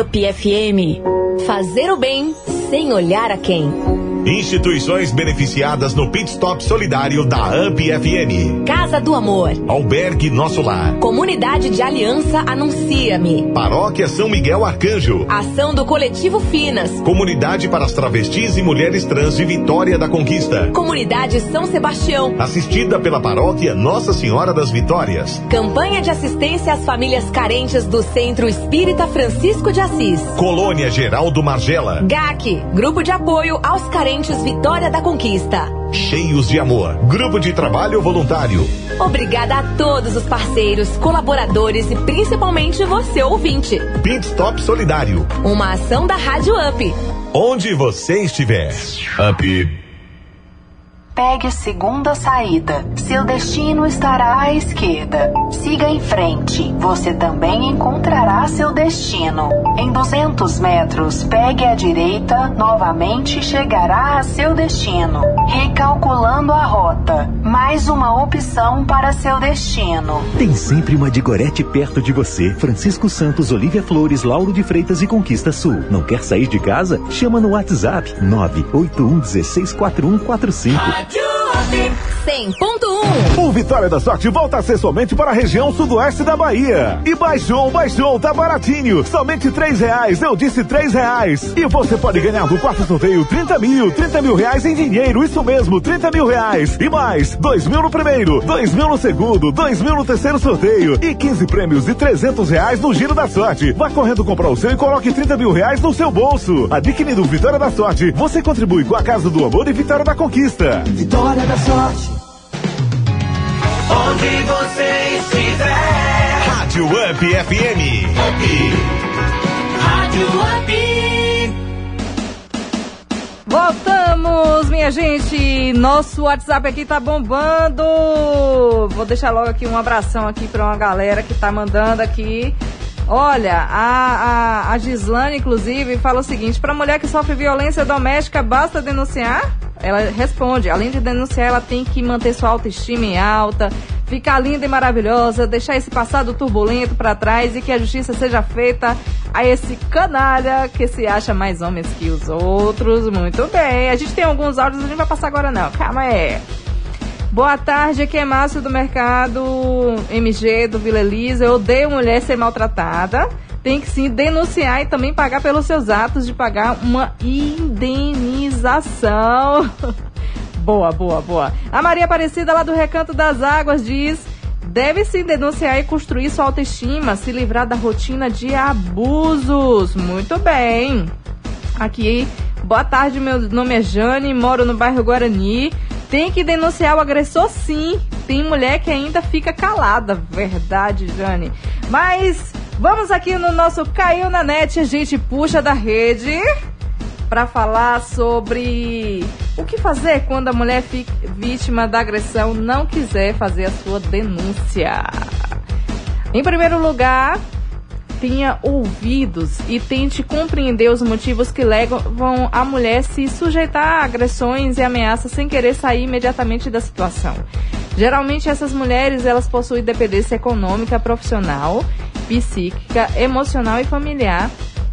Up FM. Fazer o bem sem olhar a quem. Instituições beneficiadas no Pit Stop Solidário da UP FM. Casa do Amor. Albergue Nosso Lar. Comunidade de Aliança Anuncia-me. Paróquia São Miguel Arcanjo. Ação do Coletivo Finas. Comunidade para as travestis e mulheres trans de Vitória da Conquista. Comunidade São Sebastião. Assistida pela paróquia Nossa Senhora das Vitórias. Campanha de assistência às famílias carentes do Centro Espírita Francisco de Assis. Colônia Geraldo Margela. GAC, Grupo de Apoio aos Carentes Vitória da Conquista. Cheios de amor. Grupo de trabalho voluntário. Obrigada a todos os parceiros, colaboradores e principalmente você ouvinte. Pit Stop Solidário. Uma ação da Rádio Up. Onde você estiver. Up. Pegue a segunda saída. Seu destino estará à esquerda. Siga em frente. Você também encontrará seu destino. Em 200 metros, pegue à direita. Novamente chegará a seu destino. Recalculando a rota. Mais uma opção para seu destino. Tem sempre uma de Gorete perto de você. Francisco Santos, Olivia Flores, Lauro de Freitas e Conquista Sul. Não quer sair de casa? Chama no WhatsApp 981 16 4145. 100.1 O Vitória da Sorte volta a ser somente para a região sudoeste da Bahia. E baixou, baixou, tá baratinho. Somente três reais, eu disse três reais. E você pode ganhar do quarto sorteio 30 mil, 30 mil reais em dinheiro, isso mesmo, 30 mil reais. E mais, dois mil no primeiro, dois mil no segundo, dois mil no terceiro sorteio. E 15 prêmios de 300 reais no Giro da Sorte. Vá correndo comprar o seu e coloque 30 mil reais no seu bolso. Adquirindo Vitória da Sorte, você contribui com a Casa do Amor e Vitória da Conquista. Vitória da sorte. Onde você estiver. Rádio Up FM. Rádio Up. Voltamos, minha gente. Nosso WhatsApp aqui tá bombando. Vou deixar logo aqui um abração aqui pra uma galera que tá mandando aqui. Olha, a, a, a Gislane, inclusive, fala o seguinte: para mulher que sofre violência doméstica, basta denunciar? Ela responde: além de denunciar, ela tem que manter sua autoestima em alta, ficar linda e maravilhosa, deixar esse passado turbulento para trás e que a justiça seja feita a esse canalha que se acha mais homens que os outros. Muito bem. A gente tem alguns áudios, a gente vai passar agora não. Calma aí. Boa tarde, aqui é Márcio do Mercado MG do Vila Elisa. Eu odeio mulher ser maltratada. Tem que sim denunciar e também pagar pelos seus atos de pagar uma indenização. boa, boa, boa. A Maria Aparecida lá do Recanto das Águas diz: deve sim denunciar e construir sua autoestima, se livrar da rotina de abusos. Muito bem. Aqui, boa tarde, meu nome é Jane, moro no bairro Guarani. Tem que denunciar o agressor sim. Tem mulher que ainda fica calada. Verdade, Jane. Mas vamos aqui no nosso Caiu na Net, a gente puxa da rede para falar sobre o que fazer quando a mulher fica vítima da agressão não quiser fazer a sua denúncia. Em primeiro lugar, tenha ouvidos e tente compreender os motivos que levam a mulher se sujeitar a agressões e ameaças sem querer sair imediatamente da situação. Geralmente essas mulheres elas possuem dependência econômica, profissional, psíquica, emocional e familiar.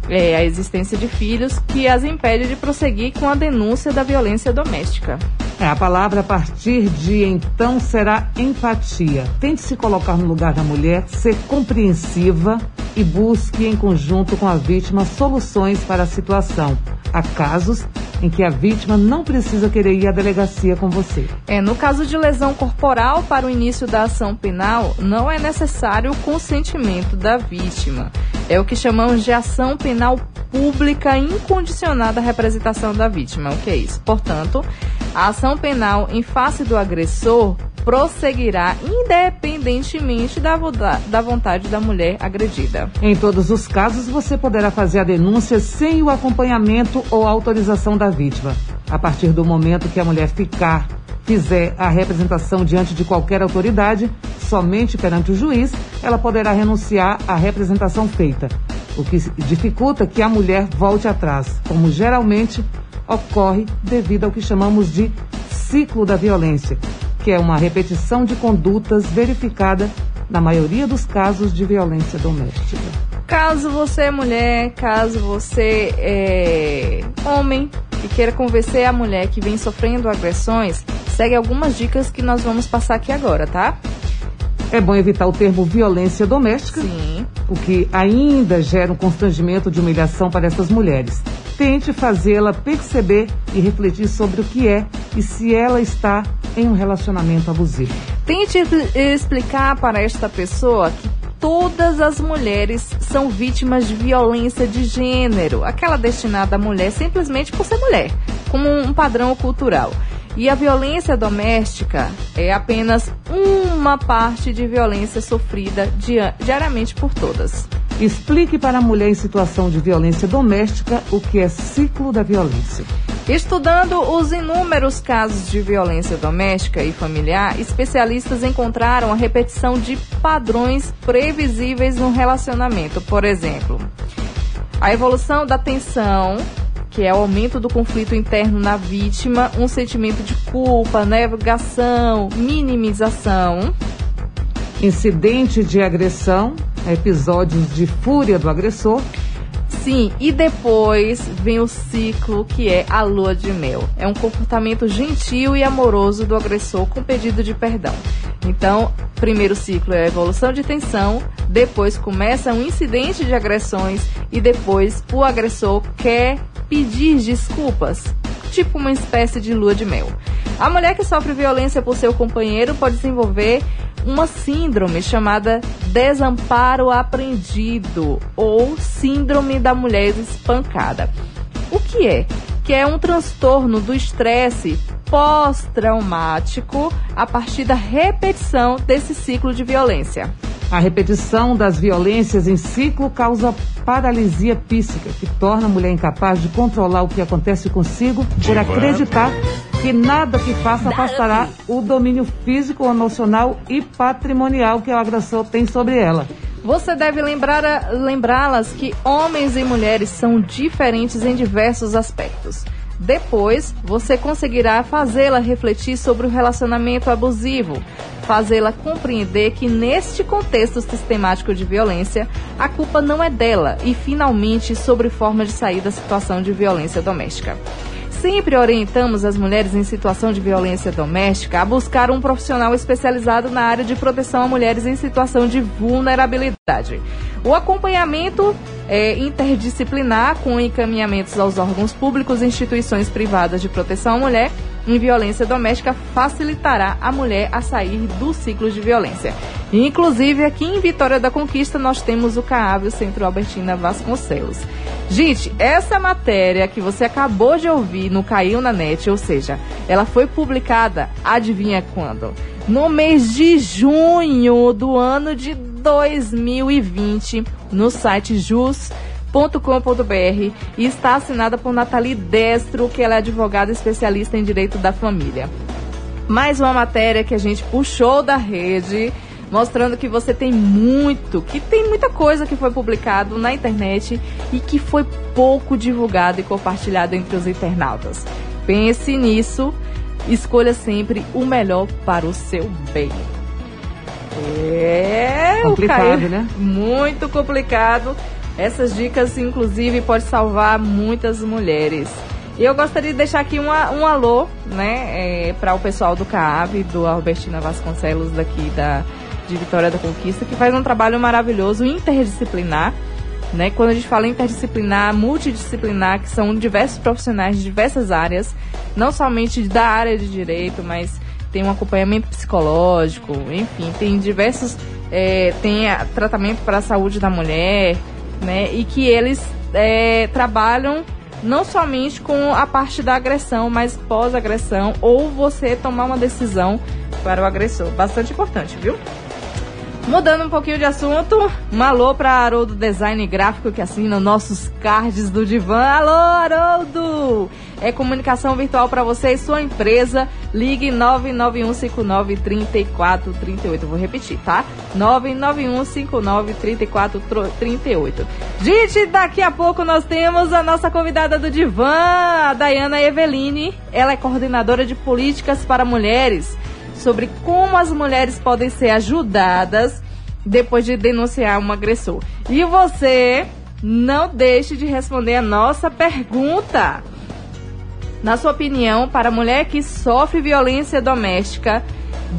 É, a existência de filhos que as impede de prosseguir com a denúncia da violência doméstica. É, a palavra a partir de então será empatia. Tente se colocar no lugar da mulher, ser compreensiva e busque em conjunto com a vítima soluções para a situação. Há casos em que a vítima não precisa querer ir à delegacia com você. É, no caso de lesão corporal para o início da ação penal, não é necessário o consentimento da vítima. É o que chamamos de ação penal pública incondicionada à representação da vítima. O que é isso? Portanto, a ação penal em face do agressor prosseguirá independentemente da, da vontade da mulher agredida. Em todos os casos, você poderá fazer a denúncia sem o acompanhamento ou autorização da vítima. A partir do momento que a mulher ficar, fizer a representação diante de qualquer autoridade, somente perante o juiz, ela poderá renunciar à representação feita, o que dificulta que a mulher volte atrás, como geralmente ocorre devido ao que chamamos de ciclo da violência, que é uma repetição de condutas verificada na maioria dos casos de violência doméstica. Caso você é mulher, caso você é homem e queira convencer a mulher que vem sofrendo agressões, segue algumas dicas que nós vamos passar aqui agora, tá? É bom evitar o termo violência doméstica, Sim. o que ainda gera um constrangimento de humilhação para essas mulheres. Tente fazê-la perceber e refletir sobre o que é e se ela está em um relacionamento abusivo. Tente expli- explicar para esta pessoa que todas as mulheres são vítimas de violência de gênero, aquela destinada à mulher simplesmente por ser mulher, como um padrão cultural. E a violência doméstica é apenas uma parte de violência sofrida dia- diariamente por todas. Explique para a mulher em situação de violência doméstica o que é ciclo da violência. Estudando os inúmeros casos de violência doméstica e familiar, especialistas encontraram a repetição de padrões previsíveis no relacionamento. Por exemplo, a evolução da tensão, que é o aumento do conflito interno na vítima, um sentimento de culpa, negação, minimização. Incidente de agressão, episódios de fúria do agressor. Sim, e depois vem o ciclo que é a lua de mel. É um comportamento gentil e amoroso do agressor com pedido de perdão. Então, primeiro ciclo é a evolução de tensão, depois começa um incidente de agressões e depois o agressor quer pedir desculpas, tipo uma espécie de lua de mel. A mulher que sofre violência por seu companheiro pode desenvolver uma síndrome chamada desamparo aprendido ou síndrome da mulher espancada. O que é? Que é um transtorno do estresse pós-traumático a partir da repetição desse ciclo de violência. A repetição das violências em ciclo causa paralisia psíquica, que torna a mulher incapaz de controlar o que acontece consigo por acreditar que nada que faça afastará o domínio físico, emocional e patrimonial que o agressor tem sobre ela. Você deve lembrar- lembrá-las que homens e mulheres são diferentes em diversos aspectos. Depois, você conseguirá fazê-la refletir sobre o relacionamento abusivo, fazê-la compreender que neste contexto sistemático de violência, a culpa não é dela e, finalmente, sobre forma de sair da situação de violência doméstica. Sempre orientamos as mulheres em situação de violência doméstica a buscar um profissional especializado na área de proteção a mulheres em situação de vulnerabilidade. O acompanhamento é interdisciplinar com encaminhamentos aos órgãos públicos e instituições privadas de proteção à mulher em violência doméstica facilitará a mulher a sair do ciclo de violência. Inclusive, aqui em Vitória da Conquista, nós temos o CAAV, o Centro Albertina Vasconcelos. Gente, essa matéria que você acabou de ouvir no Caiu na Net, ou seja, ela foi publicada, adivinha quando? No mês de junho do ano de 2020, no site jus.com.br e está assinada por Nathalie Destro, que ela é advogada especialista em direito da família. Mais uma matéria que a gente puxou da rede, mostrando que você tem muito, que tem muita coisa que foi publicado na internet e que foi pouco divulgado e compartilhado entre os internautas. Pense nisso, escolha sempre o melhor para o seu bem. É Complicado, Caio- né? Muito complicado. Essas dicas, inclusive, pode salvar muitas mulheres. E eu gostaria de deixar aqui uma- um alô, né, para o pessoal do CAAV, do Albertina Vasconcelos, daqui da, de Vitória da Conquista, que faz um trabalho maravilhoso, interdisciplinar. Né? Quando a gente fala interdisciplinar, multidisciplinar, que são diversos profissionais de diversas áreas, não somente da área de direito, mas tem um acompanhamento psicológico, enfim, tem diversos, é, tem tratamento para a saúde da mulher, né? E que eles é, trabalham não somente com a parte da agressão, mas pós-agressão, ou você tomar uma decisão para o agressor. Bastante importante, viu? Mudando um pouquinho de assunto, um alô para Haroldo Design Gráfico que assina nossos cards do Divã. Alô, Haroldo! É comunicação virtual para você e sua empresa. Ligue 991593438. Vou repetir, tá? 991593438. Gente, daqui a pouco nós temos a nossa convidada do Divã, a Dayana Eveline. Ela é coordenadora de políticas para mulheres sobre como as mulheres podem ser ajudadas depois de denunciar um agressor. E você não deixe de responder a nossa pergunta. Na sua opinião, para a mulher que sofre violência doméstica,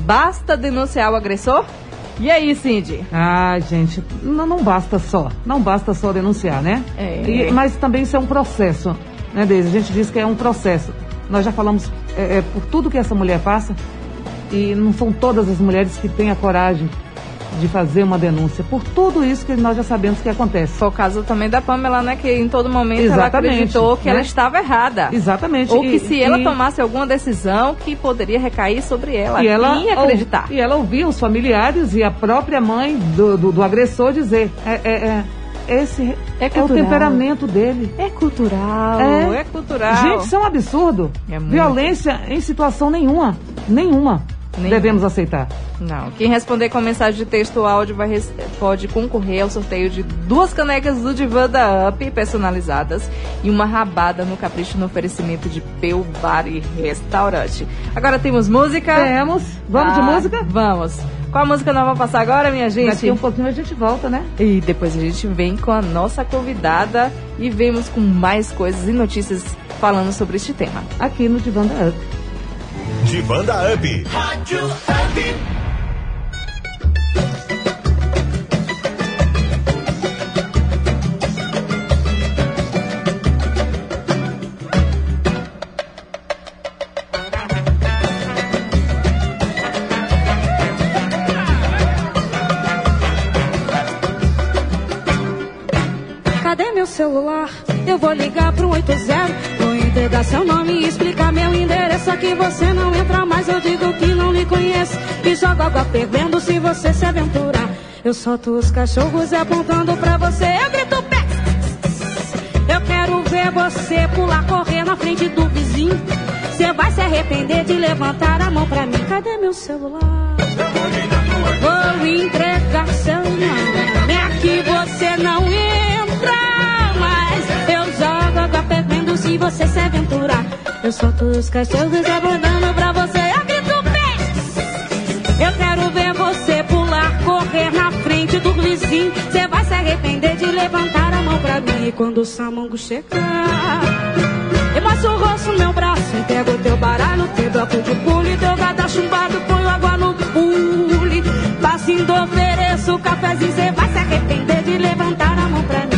basta denunciar o agressor? E aí, Cindy? Ah, gente, não, não basta só. Não basta só denunciar, né? É. E- mas também isso é um processo, né, Deise? A gente diz que é um processo. Nós já falamos é, é, por tudo que essa mulher passa e não são todas as mulheres que têm a coragem de fazer uma denúncia. Por tudo isso que nós já sabemos que acontece. Foi o caso também da Pamela, né? Que em todo momento ela Exatamente, acreditou que né? ela estava errada. Exatamente. Ou que E- se ela e- tomasse alguma decisão que poderia recair sobre ela. E ela, Quem acreditar? ou- e ela ouvia os familiares e a própria mãe do, do, do agressor dizer: é, é, é, esse é, o cultural. temperamento dele. É cultural. É, cultural. Gente, isso é um absurdo. É. Violência em situação nenhuma. Nenhuma. Nenhuma. Devemos aceitar. Não. Quem responder com mensagem de texto ou áudio vai pode concorrer ao sorteio de duas canecas do Divã da Up personalizadas e uma rabada no capricho no oferecimento de Peu Bar e Restaurante. Agora temos música? Temos. Vamos de Ah, música? Vamos. Qual a música nós vamos passar agora, minha gente? Daqui um pouquinho a gente volta, né? E depois a gente vem com a nossa convidada e vemos com mais coisas e notícias falando sobre este tema. Aqui no Divã da Up. Divã da Up. Rádio Up. Cadê meu celular? Eu vou ligar pro 80. Vou entregar seu nome e explicar meu endereço. Aqui você não que. E jogo água fervendo se você se aventurar. Eu solto os cachorros apontando pra você. Eu grito pé. Eu quero ver você pular, correr na frente do vizinho. Você vai se arrepender de levantar a mão pra mim. Cadê meu celular? Vou entregar seu nome. Aqui você não entra mais. Eu jogo água fervendo se você se aventurar. Eu solto os cachorros abandando pra você. Do vizinho. Você vai se arrepender de levantar a mão pra mim. E quando o samongo chegar, eu mostro o rosto meu braço. e Pego teu baralho, teu bloco de pule, teu gata chumbado, ponho água no pule. Passindo, ofereço cafezinho. Você vai se arrepender de levantar a mão pra mim.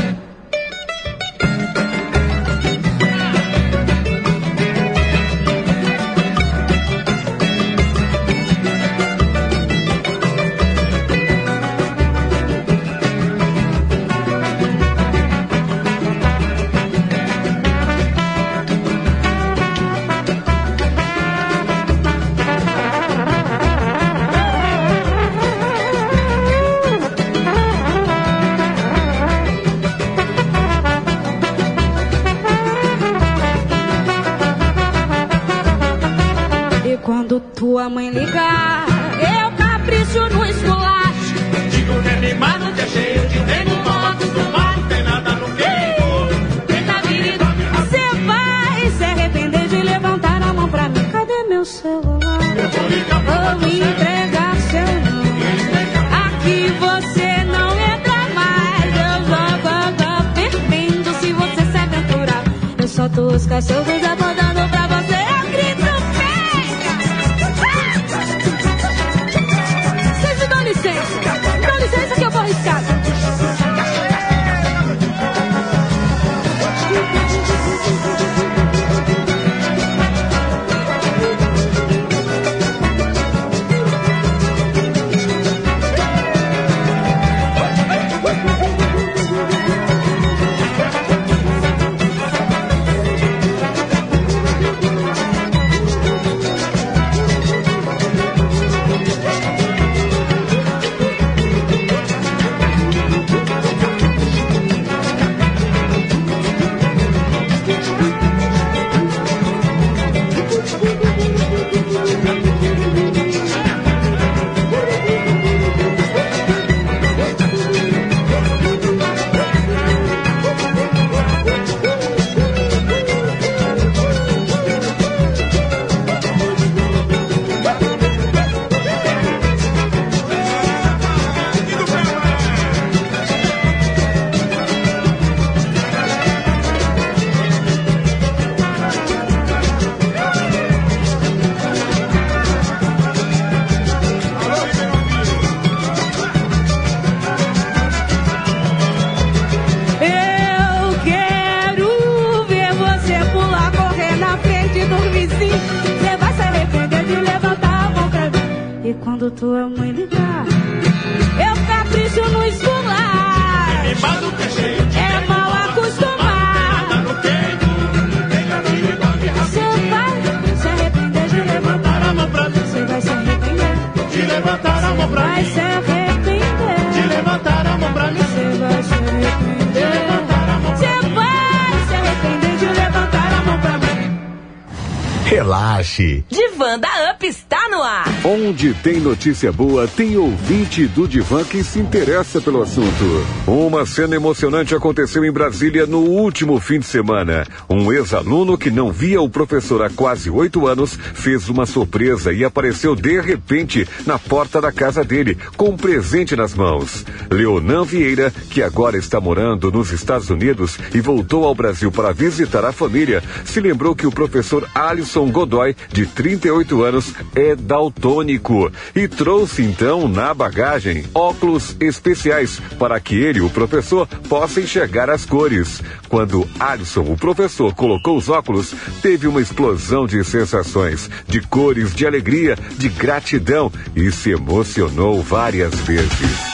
Divã da Up está no ar. Onde tem notícia boa, tem ouvinte do Divan que se interessa pelo assunto. Uma cena emocionante aconteceu em Brasília no último fim de semana. Um ex-aluno que não via o professor há quase oito anos fez uma surpresa e apareceu de repente na porta da casa dele, com um presente nas mãos. Leonan Vieira, que agora está morando nos Estados Unidos e voltou ao Brasil para visitar a família, se lembrou que o professor Alisson Godoy, de 38 anos, é daltônico e trouxe então na bagagem óculos especiais para que ele, o professor, possa enxergar as cores. Quando Alisson, o professor, colocou os óculos, teve uma explosão de sensações, de cores, de alegria, de gratidão e se emocionou várias vezes.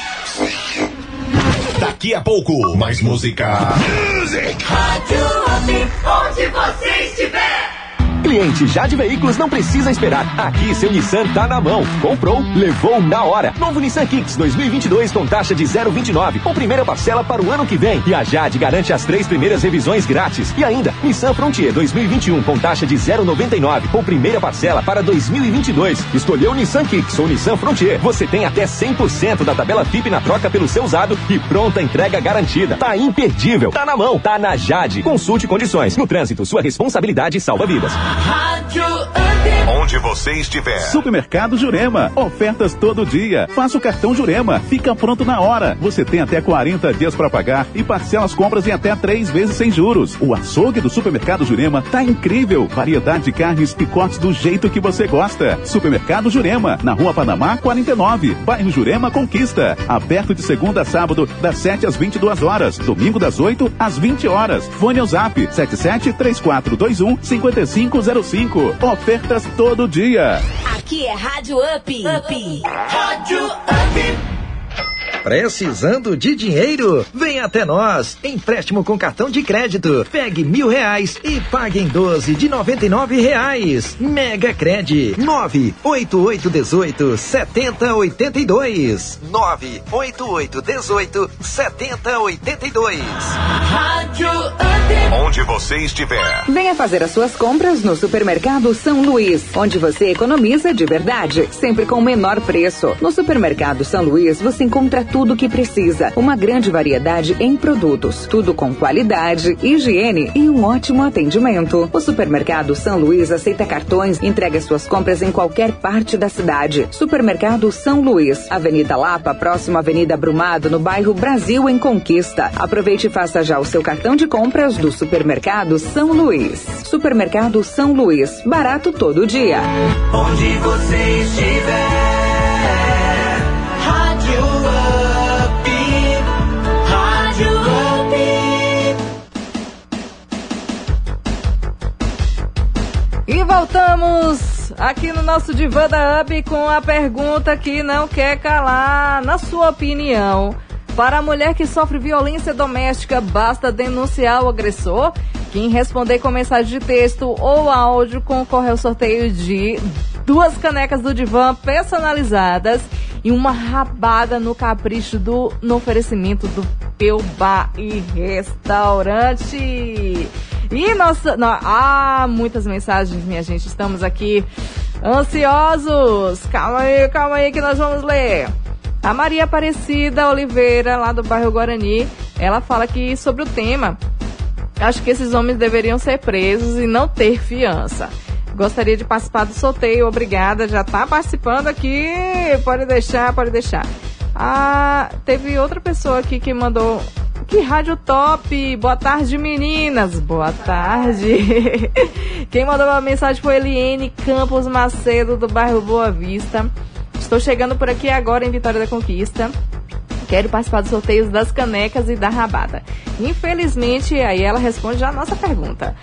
Daqui a pouco, mais música. Rádio Up, onde você Cliente Jade Veículos não precisa esperar. Aqui seu Nissan tá na mão. Comprou, levou na hora. Novo Nissan Kicks 2022 com taxa de 0,29 ou primeira parcela para o ano que vem. E a Jade garante as três primeiras revisões grátis. E ainda, Nissan Frontier 2021 com taxa de 0,99 ou primeira parcela para 2022. Escolheu Nissan Kicks ou Nissan Frontier. Você tem até 100% da tabela FIP na troca pelo seu usado e pronta entrega garantida. Tá imperdível. Tá na mão. Tá na Jade. Consulte condições. No trânsito, sua responsabilidade salva vidas. Rádio Onde você estiver. Supermercado Jurema. Ofertas todo dia. Faça o cartão Jurema. Fica pronto na hora. Você tem até 40 dias para pagar e parcela as compras em até três vezes sem juros. O açougue do Supermercado Jurema tá incrível. Variedade de carnes cortes do jeito que você gosta. Supermercado Jurema. Na Rua Panamá, 49. Bairro Jurema Conquista. Aberto de segunda a sábado, das 7 às 22 horas. Domingo das 8 às 20 horas. Fone ao zap 77 3421 5505. Ofertas todo dia. Aqui é Rádio Up. Up. Rádio Up. Precisando de dinheiro? Vem até nós. Empréstimo com cartão de crédito. Pegue mil reais e pague em 12 de noventa e nove reais. Mega Cred. Nove oito oito dezoito setenta oitenta e dois. Nove oito oito dezoito setenta oitenta e dois. Rádio. Onde você estiver. Venha fazer as suas compras no Supermercado São Luís, onde você economiza de verdade, sempre com o menor preço. No Supermercado São Luís você encontra tudo o que precisa, uma grande variedade em produtos, tudo com qualidade, higiene e um ótimo atendimento. O Supermercado São Luís aceita cartões entrega suas compras em qualquer parte da cidade. Supermercado São Luís, Avenida Lapa, próximo à Avenida Brumado, no bairro Brasil em Conquista. Aproveite e faça já o seu cartão de compras do Supermercado São Luís. Supermercado São Luís, barato todo dia. Onde você estiver, voltamos aqui no nosso Divã da Up com a pergunta que não quer calar. Na sua opinião, para a mulher que sofre violência doméstica, basta denunciar o agressor? Quem responder com mensagem de texto ou áudio concorre ao sorteio de duas canecas do divã personalizadas e uma rabada no capricho do no oferecimento do Peu Bar e Restaurante. E nossa, ah, muitas mensagens, minha gente. Estamos aqui ansiosos. Calma aí, calma aí que nós vamos ler. A Maria Aparecida Oliveira, lá do bairro Guarani, ela fala aqui sobre o tema. Acho que esses homens deveriam ser presos e não ter fiança. Gostaria de participar do sorteio, obrigada. Já tá participando aqui. Pode deixar, pode deixar. Ah, teve outra pessoa aqui que mandou. Que rádio top! Boa tarde, meninas! Boa tarde! Quem mandou a mensagem foi Eliene Campos Macedo, do bairro Boa Vista. Estou chegando por aqui agora em Vitória da Conquista. Quero participar dos sorteios das canecas e da rabada. Infelizmente, aí ela responde a nossa pergunta.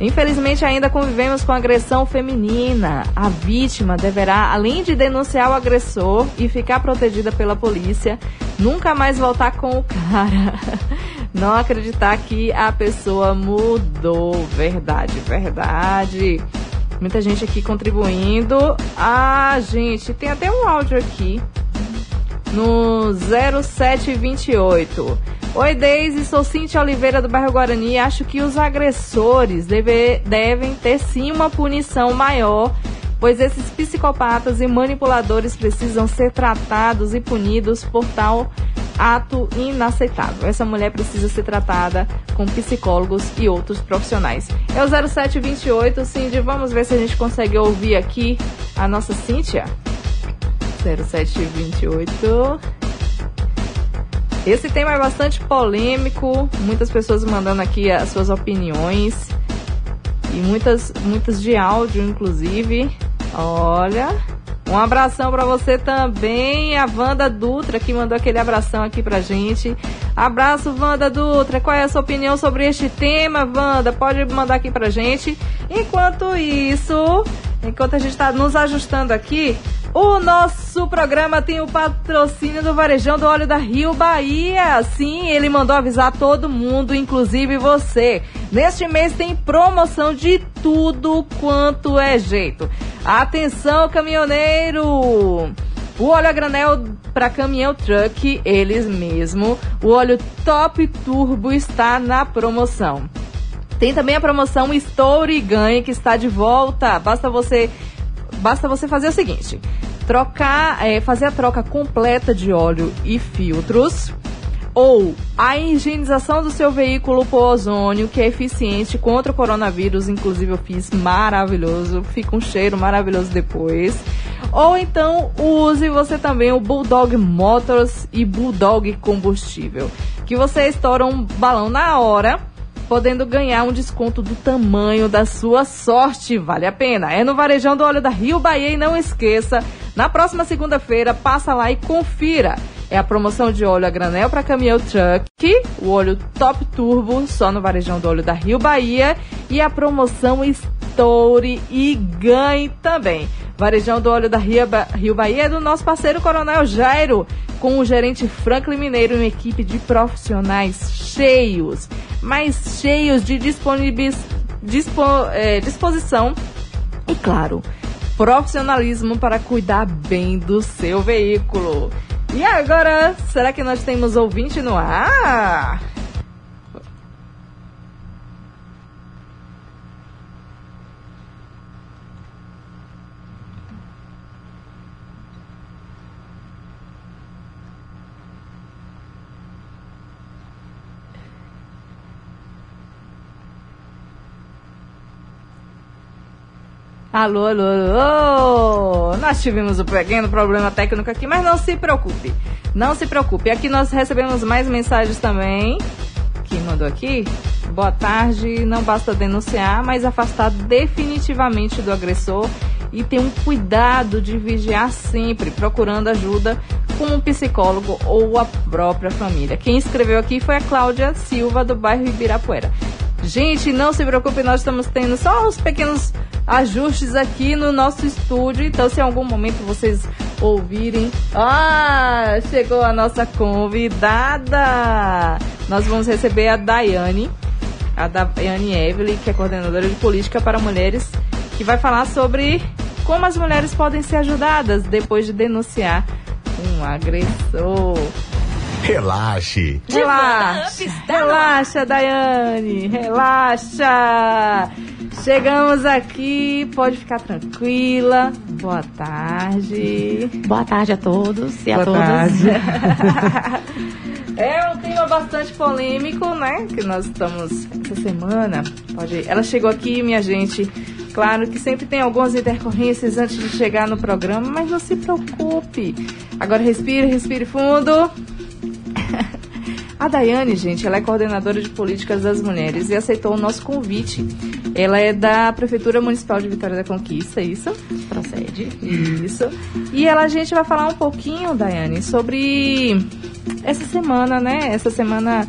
Infelizmente, ainda convivemos com agressão feminina. A vítima deverá, além de denunciar o agressor e ficar protegida pela polícia, nunca mais voltar com o cara. Não acreditar que a pessoa mudou. Verdade, verdade. Muita gente aqui contribuindo. Ah, gente, tem até um áudio aqui no 0728. Oi, Deise, sou Cintia Oliveira do bairro Guarani. Acho que os agressores deve- devem ter sim uma punição maior, pois esses psicopatas e manipuladores precisam ser tratados e punidos por tal ato inaceitável. Essa mulher precisa ser tratada com psicólogos e outros profissionais. É o 0728, Cindy. Vamos ver se a gente consegue ouvir aqui a nossa Cíntia. 0728. Esse tema é bastante polêmico, muitas pessoas mandando aqui as suas opiniões e muitas muitas de áudio inclusive. Olha, um abração pra você também, a Wanda Dutra que mandou aquele abração aqui pra gente. Abraço Wanda Dutra. Qual é a sua opinião sobre este tema, Wanda? Pode mandar aqui pra gente. Enquanto isso, enquanto a gente tá nos ajustando aqui, O nosso programa tem o patrocínio do Varejão do Óleo da Rio Bahia. Sim, ele mandou avisar todo mundo, inclusive você. Neste mês tem promoção de tudo quanto é jeito. Atenção, caminhoneiro! O óleo a granel para caminhão truck, eles mesmo. O óleo Top Turbo está na promoção. Tem também a promoção Estoure e Ganhe que está de volta. Basta você basta você fazer o seguinte: trocar, é, fazer a troca completa de óleo e filtros ou a higienização do seu veículo por ozônio, que é eficiente contra o coronavírus, inclusive eu fiz maravilhoso, fica um cheiro maravilhoso depois. Ou então use você também o Bulldog Motors e Bulldog Combustível, que você estoura um balão na hora podendo ganhar um desconto do tamanho da sua sorte. Vale a pena. É no Varejão do Óleo da Rio Bahia e não esqueça, na próxima segunda-feira, passa lá e confira. É a promoção de óleo a granel para caminhão truck, o óleo Top Turbo, só no Varejão do Óleo da Rio Bahia, e a promoção Estoure e Ganhe também. Varejão do Óleo da Rio, Ba- Rio Bahia é do nosso parceiro Coronel Jairo, com o gerente Franklin Mineiro e uma equipe de profissionais cheios, mas cheios de disponíveis, dispo, é, disposição e, claro, profissionalismo para cuidar bem do seu veículo. E agora, será que nós temos ouvinte no ar? Alô, alô, alô! Nós tivemos um pequeno problema técnico aqui, mas não se preocupe. Não se preocupe. Aqui nós recebemos mais mensagens também. Quem mandou aqui? Boa tarde. Não basta denunciar, mas afastar definitivamente do agressor e ter um cuidado de vigiar sempre, procurando ajuda com um psicólogo ou a própria família. Quem escreveu aqui foi a Cláudia Silva, do bairro Ibirapuera. Gente, não se preocupe, nós estamos tendo só uns pequenos ajustes aqui no nosso estúdio. Então, se em algum momento vocês ouvirem, ah, chegou a nossa convidada. Nós vamos receber a Daiane, a Daiane Evelyn, que é coordenadora de política para mulheres, que vai falar sobre como as mulheres podem ser ajudadas depois de denunciar um agressor. Relaxe. Relaxa, relaxa, Daiane, relaxa. Chegamos aqui, pode ficar tranquila. Boa tarde. Boa tarde a todos e a Boa todas. tarde. É um tema bastante polêmico, né? Que nós estamos essa semana. Pode... Ela chegou aqui, minha gente. Claro que sempre tem algumas intercorrências antes de chegar no programa, mas não se preocupe. Agora respire, respire fundo. A Daiane, gente, ela é coordenadora de políticas das mulheres e aceitou o nosso convite. Ela é da Prefeitura Municipal de Vitória da Conquista, isso? Procede. Isso. E ela, a gente vai falar um pouquinho, Daiane, sobre essa semana, né? Essa semana,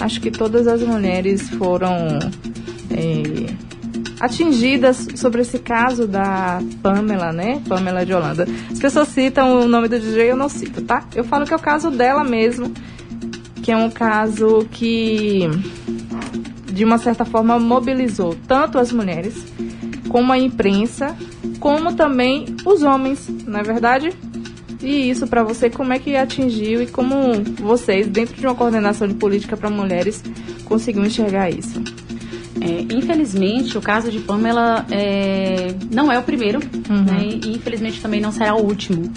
acho que todas as mulheres foram eh, atingidas sobre esse caso da Pamela, né? Pamela de Holanda. As pessoas citam o nome do DJ, eu não cito, tá? Eu falo que é o caso dela mesmo, que é um caso que, de uma certa forma, mobilizou tanto as mulheres, como a imprensa, como também os homens, não é verdade? E isso para você, como é que atingiu e como vocês, dentro de uma coordenação de política para mulheres, conseguiram enxergar isso? É, infelizmente, o caso de Pamela é, não é o primeiro, Uhum. né, e infelizmente também não será o último.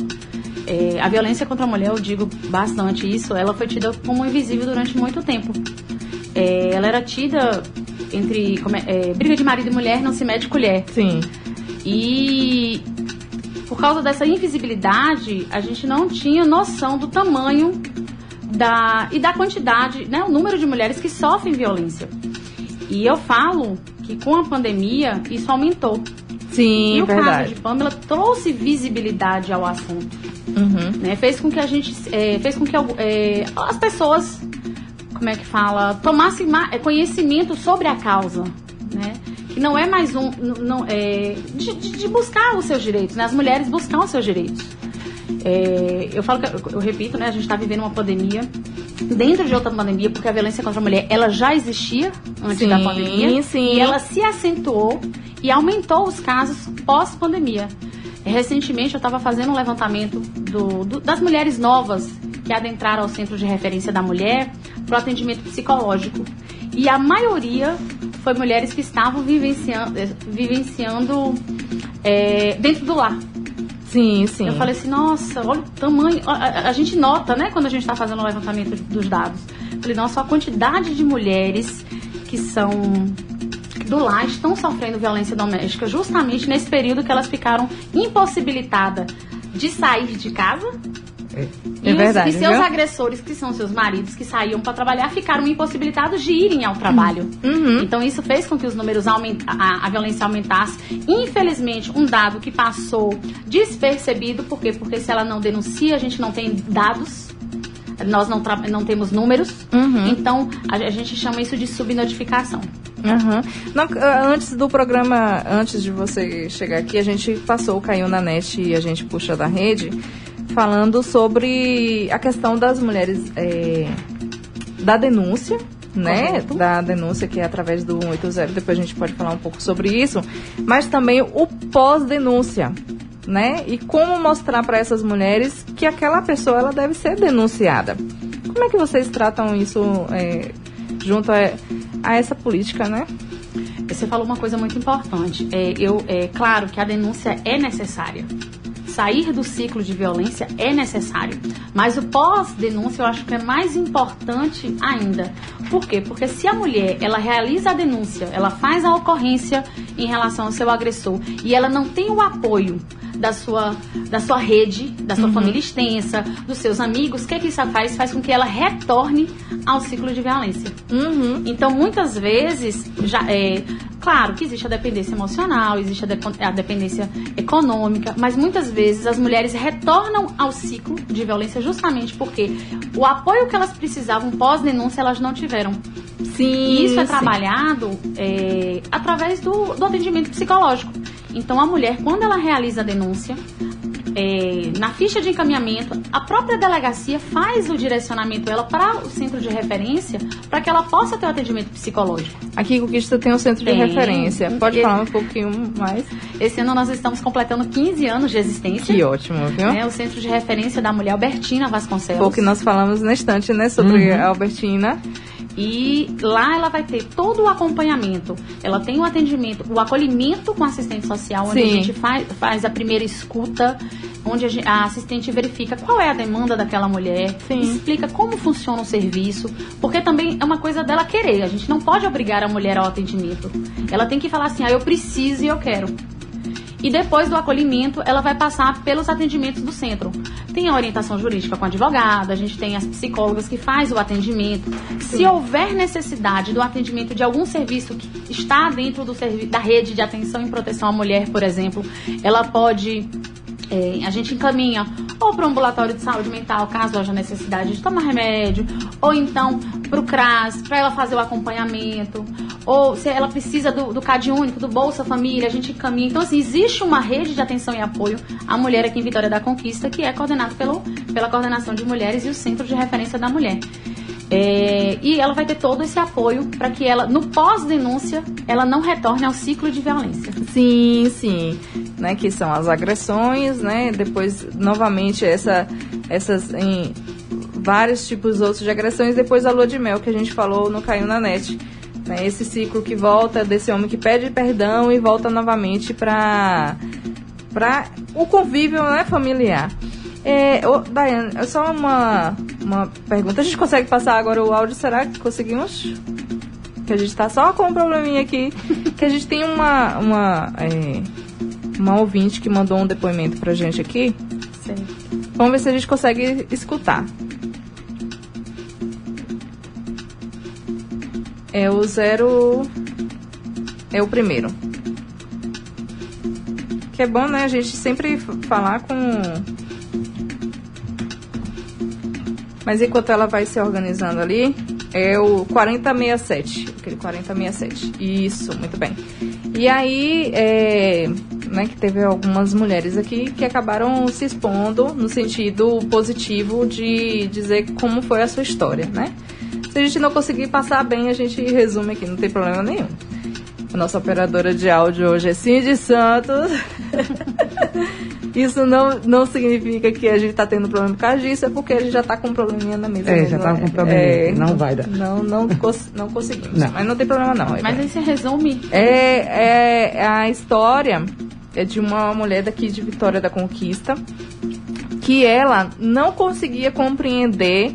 É, a violência contra a mulher, eu digo bastante isso, ela foi tida como invisível durante muito tempo. É, ela era tida entre é, é, briga de marido e mulher, não se mede colher. Sim. E por causa dessa invisibilidade, a gente não tinha noção do tamanho da, e da quantidade, né, o número de mulheres que sofrem violência. E eu falo que com a pandemia isso aumentou. Sim, e o verdade. caso de Pamela trouxe visibilidade ao assunto. Uhum. Né? Fez com que a gente. é, fez com que é, as pessoas, como é que fala, tomassem ma- é, conhecimento sobre a causa. Né? E não é mais um. Não, é, de, de- buscar os seus direitos, né? As mulheres buscar os seus direitos. É, eu falo que, eu, eu repito, né? A gente está vivendo uma pandemia dentro de outra pandemia, porque a violência contra a mulher ela já existia antes Sim, da pandemia sim. e ela se acentuou e aumentou os casos pós-pandemia. Recentemente eu estava fazendo um levantamento do- do- das mulheres novas que adentraram ao centro de referência da mulher para o atendimento psicológico. E a maioria foi mulheres que estavam vivenciando, eh, vivenciando eh, dentro do lar. Sim, sim. Eu falei assim, nossa, olha o tamanho. A, a- a gente nota, né, quando a gente está fazendo o levantamento dos dados. Eu falei, nossa, a quantidade de mulheres que são do lar estão sofrendo violência doméstica justamente nesse período que elas ficaram impossibilitadas de sair de casa. É e, os- verdade, e seus viu? agressores, que são seus maridos, que saíam para trabalhar, ficaram impossibilitados de irem ao trabalho. Uhum. Então isso fez com que os números aumenta, a, a violência aumentasse. Infelizmente, um dado que passou despercebido, por quê? Porque se ela não denuncia, a gente não tem dados. Nós não, não temos números, Uhum. então a, a gente chama isso de subnotificação. Não, ah, antes do programa, antes de você chegar aqui, a gente passou o Caiu na Net e a gente puxa da rede, falando sobre a questão das mulheres, é, da denúncia, né? Da denúncia que é através do 180, depois a gente pode falar um pouco sobre isso, mas também o pós-denúncia. Né? E como mostrar para essas mulheres que aquela pessoa ela deve ser denunciada. Como é que vocês tratam isso é, junto a, a essa política, né? Você falou uma coisa muito importante. É, eu, é claro que a denúncia é necessária. Sair do ciclo de violência é necessário. Mas o pós-denúncia eu acho que é mais importante ainda. Por quê? Porque se a mulher ela realiza a denúncia, ela faz a ocorrência em relação ao seu agressor e ela não tem o apoio da sua, da sua rede, da sua Uhum. família extensa, dos seus amigos, o que, que isso faz? Faz com que ela retorne ao ciclo de violência. Então, muitas vezes, já é claro que existe a dependência emocional, existe a, depo- a dependência econômica, mas muitas vezes as mulheres retornam ao ciclo de violência justamente porque o apoio que elas precisavam pós-denúncia elas não tiveram. Sim, E isso é sim. trabalhado é, através do, do atendimento psicológico. Então, a mulher, quando ela realiza a denúncia, é, na ficha de encaminhamento, a própria delegacia faz o direcionamento ela para o centro de referência para que ela possa ter o atendimento psicológico. Aqui em Conquista tem um centro de Tem. referência. Pode falar um pouquinho mais? Esse ano nós estamos completando 15 anos de existência. Que ótimo, viu? É o centro de referência da mulher Albertina Vasconcelos. Foi o que nós falamos na estante, né? Sobre Uhum. a Albertina. E lá ela vai ter todo o acompanhamento. Ela tem o atendimento, o acolhimento com assistente social, onde Sim. a gente faz, faz a primeira escuta, onde a, a assistente verifica qual é a demanda daquela mulher, explica como funciona o serviço, porque também é uma coisa dela querer. A gente não pode obrigar a mulher ao atendimento. Ela tem que falar assim: ah, eu preciso e eu quero. E depois do acolhimento, ela vai passar pelos atendimentos do centro. Tem a orientação jurídica com a advogada, a gente tem as psicólogas que faz o atendimento. Se houver necessidade do atendimento de algum serviço que está dentro do da rede de atenção e proteção à mulher, por exemplo, ela pode é, a gente encaminha ou para o ambulatório de saúde mental, caso haja necessidade de tomar remédio, ou então para o CRAS, para ela fazer o acompanhamento, ou se ela precisa do, do CAD único, do Bolsa Família, a gente encaminha. Então, assim, existe uma rede de atenção e apoio à mulher aqui em Vitória da Conquista, que é coordenado pelo, pela Coordenação de Mulheres e o Centro de Referência da Mulher. É, e ela vai ter todo esse apoio para que ela, no pós-denúncia, ela não retorne ao ciclo de violência. Sim, sim. Né, que são as agressões, né? Depois, novamente, essa, essas em vários tipos outros de agressões. Depois a lua de mel que a gente falou no Caiu na Net. Né, esse ciclo que volta desse homem que pede perdão e volta novamente para para o convívio né, familiar. É, ô, Daiane, é só uma, uma pergunta. A gente consegue passar agora o áudio? Será que conseguimos? Que a gente tá só com um probleminha aqui. que a gente tem uma, uma, é, uma ouvinte que mandou um depoimento pra gente aqui. Vamos ver se a gente consegue escutar. É o zero. É o primeiro. Que é bom, né? A gente sempre falar com. Mas enquanto ela vai se organizando ali, é o 4067. Aquele 4067. Isso, muito bem. E aí, é, né, que teve algumas mulheres aqui que acabaram se expondo no sentido positivo de dizer como foi a sua história, né? Se a gente não conseguir passar bem, a gente resume aqui, não tem problema nenhum. A nossa operadora de áudio hoje é Cindy Santos. Isso não, não significa que a gente tá tendo problema por causa disso, é porque a gente já tá com um probleminha na mesa. É, mesmo, já tá né? com um probleminha, não vai dar. Não, não, cons- não conseguimos. Não. Mas não tem problema não. Mas aí você resume. É, é a história é de uma mulher daqui de Vitória da Conquista que ela não conseguia compreender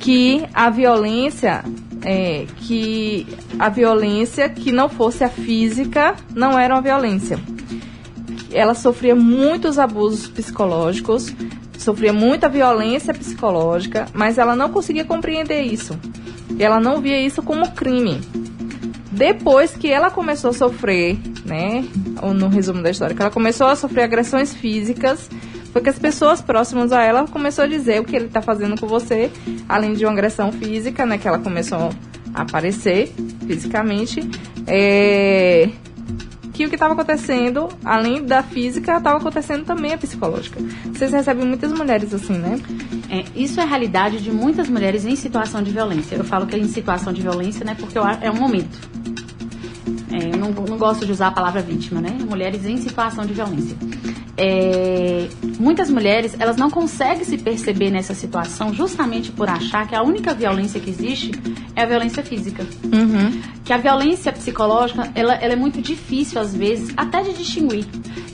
que a violência é, que a violência que não fosse a física não era uma violência. Ela sofria muitos abusos psicológicos, sofria muita violência psicológica, mas ela não conseguia compreender isso. Ela não via isso como crime. Depois que ela começou a sofrer, né, no resumo da história, que ela começou a sofrer agressões físicas, foi que as pessoas próximas a ela começou a dizer o que ele está fazendo com você, além de uma agressão física, né, que ela começou a aparecer fisicamente, é, que o que estava acontecendo, além da física, estava acontecendo também a psicológica. Vocês recebem muitas mulheres assim, né? É, isso é a realidade de muitas mulheres em situação de violência. Eu falo que é em situação de violência, né? Porque é um momento. É, eu não, não gosto de usar a palavra vítima, né? Mulheres em situação de violência. É, muitas mulheres, elas não conseguem se perceber nessa situação justamente por achar que a única violência que existe é a violência física. Que a violência psicológica, ela, ela é muito difícil, às vezes, até de distinguir.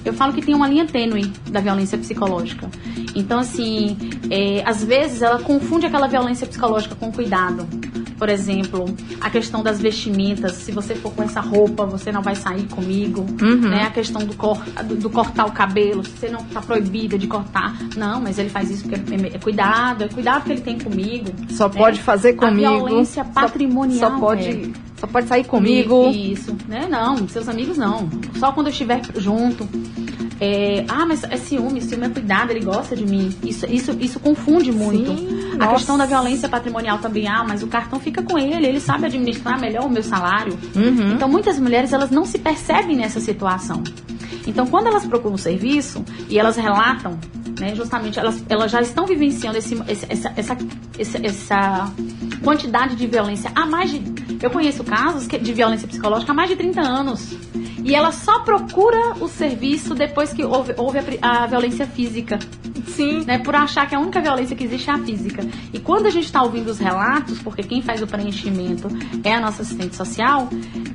Eu falo que tem uma linha tênue da violência psicológica. Então, assim, é, às vezes ela confunde aquela violência psicológica com cuidado. Por exemplo, a questão das vestimentas. Se você for com essa roupa, você não vai sair comigo. Uhum. Né? A questão do, cor, do, do cortar o cabelo. Você não está proibida de cortar. Não, mas ele faz isso porque é, é cuidado. É cuidado que ele tem comigo. Só né? pode fazer comigo. A violência Só- patrimonial. Só, pode, é. só pode sair comigo. Isso, né? Não, seus amigos não. Só quando eu estiver junto. É, ah, mas é ciúme, ciúme é cuidado, ele gosta de mim. Isso, isso, isso confunde muito. Sim, a nossa. questão da violência patrimonial também, ah, mas o cartão fica com ele, ele sabe administrar melhor o meu salário. Uhum. Então muitas mulheres elas não se percebem nessa situação. Então quando elas procuram serviço e elas relatam, né, justamente elas, elas já estão vivenciando esse, esse- essa, essa, essa, essa quantidade de violência há mais de. Eu conheço casos de violência psicológica há mais de 30 anos. E ela só procura o serviço depois que houve, houve a, a violência física. Sim. Né, por achar que a única violência que existe é a física. E quando a gente está ouvindo os relatos, porque quem faz o preenchimento é a nossa assistente social,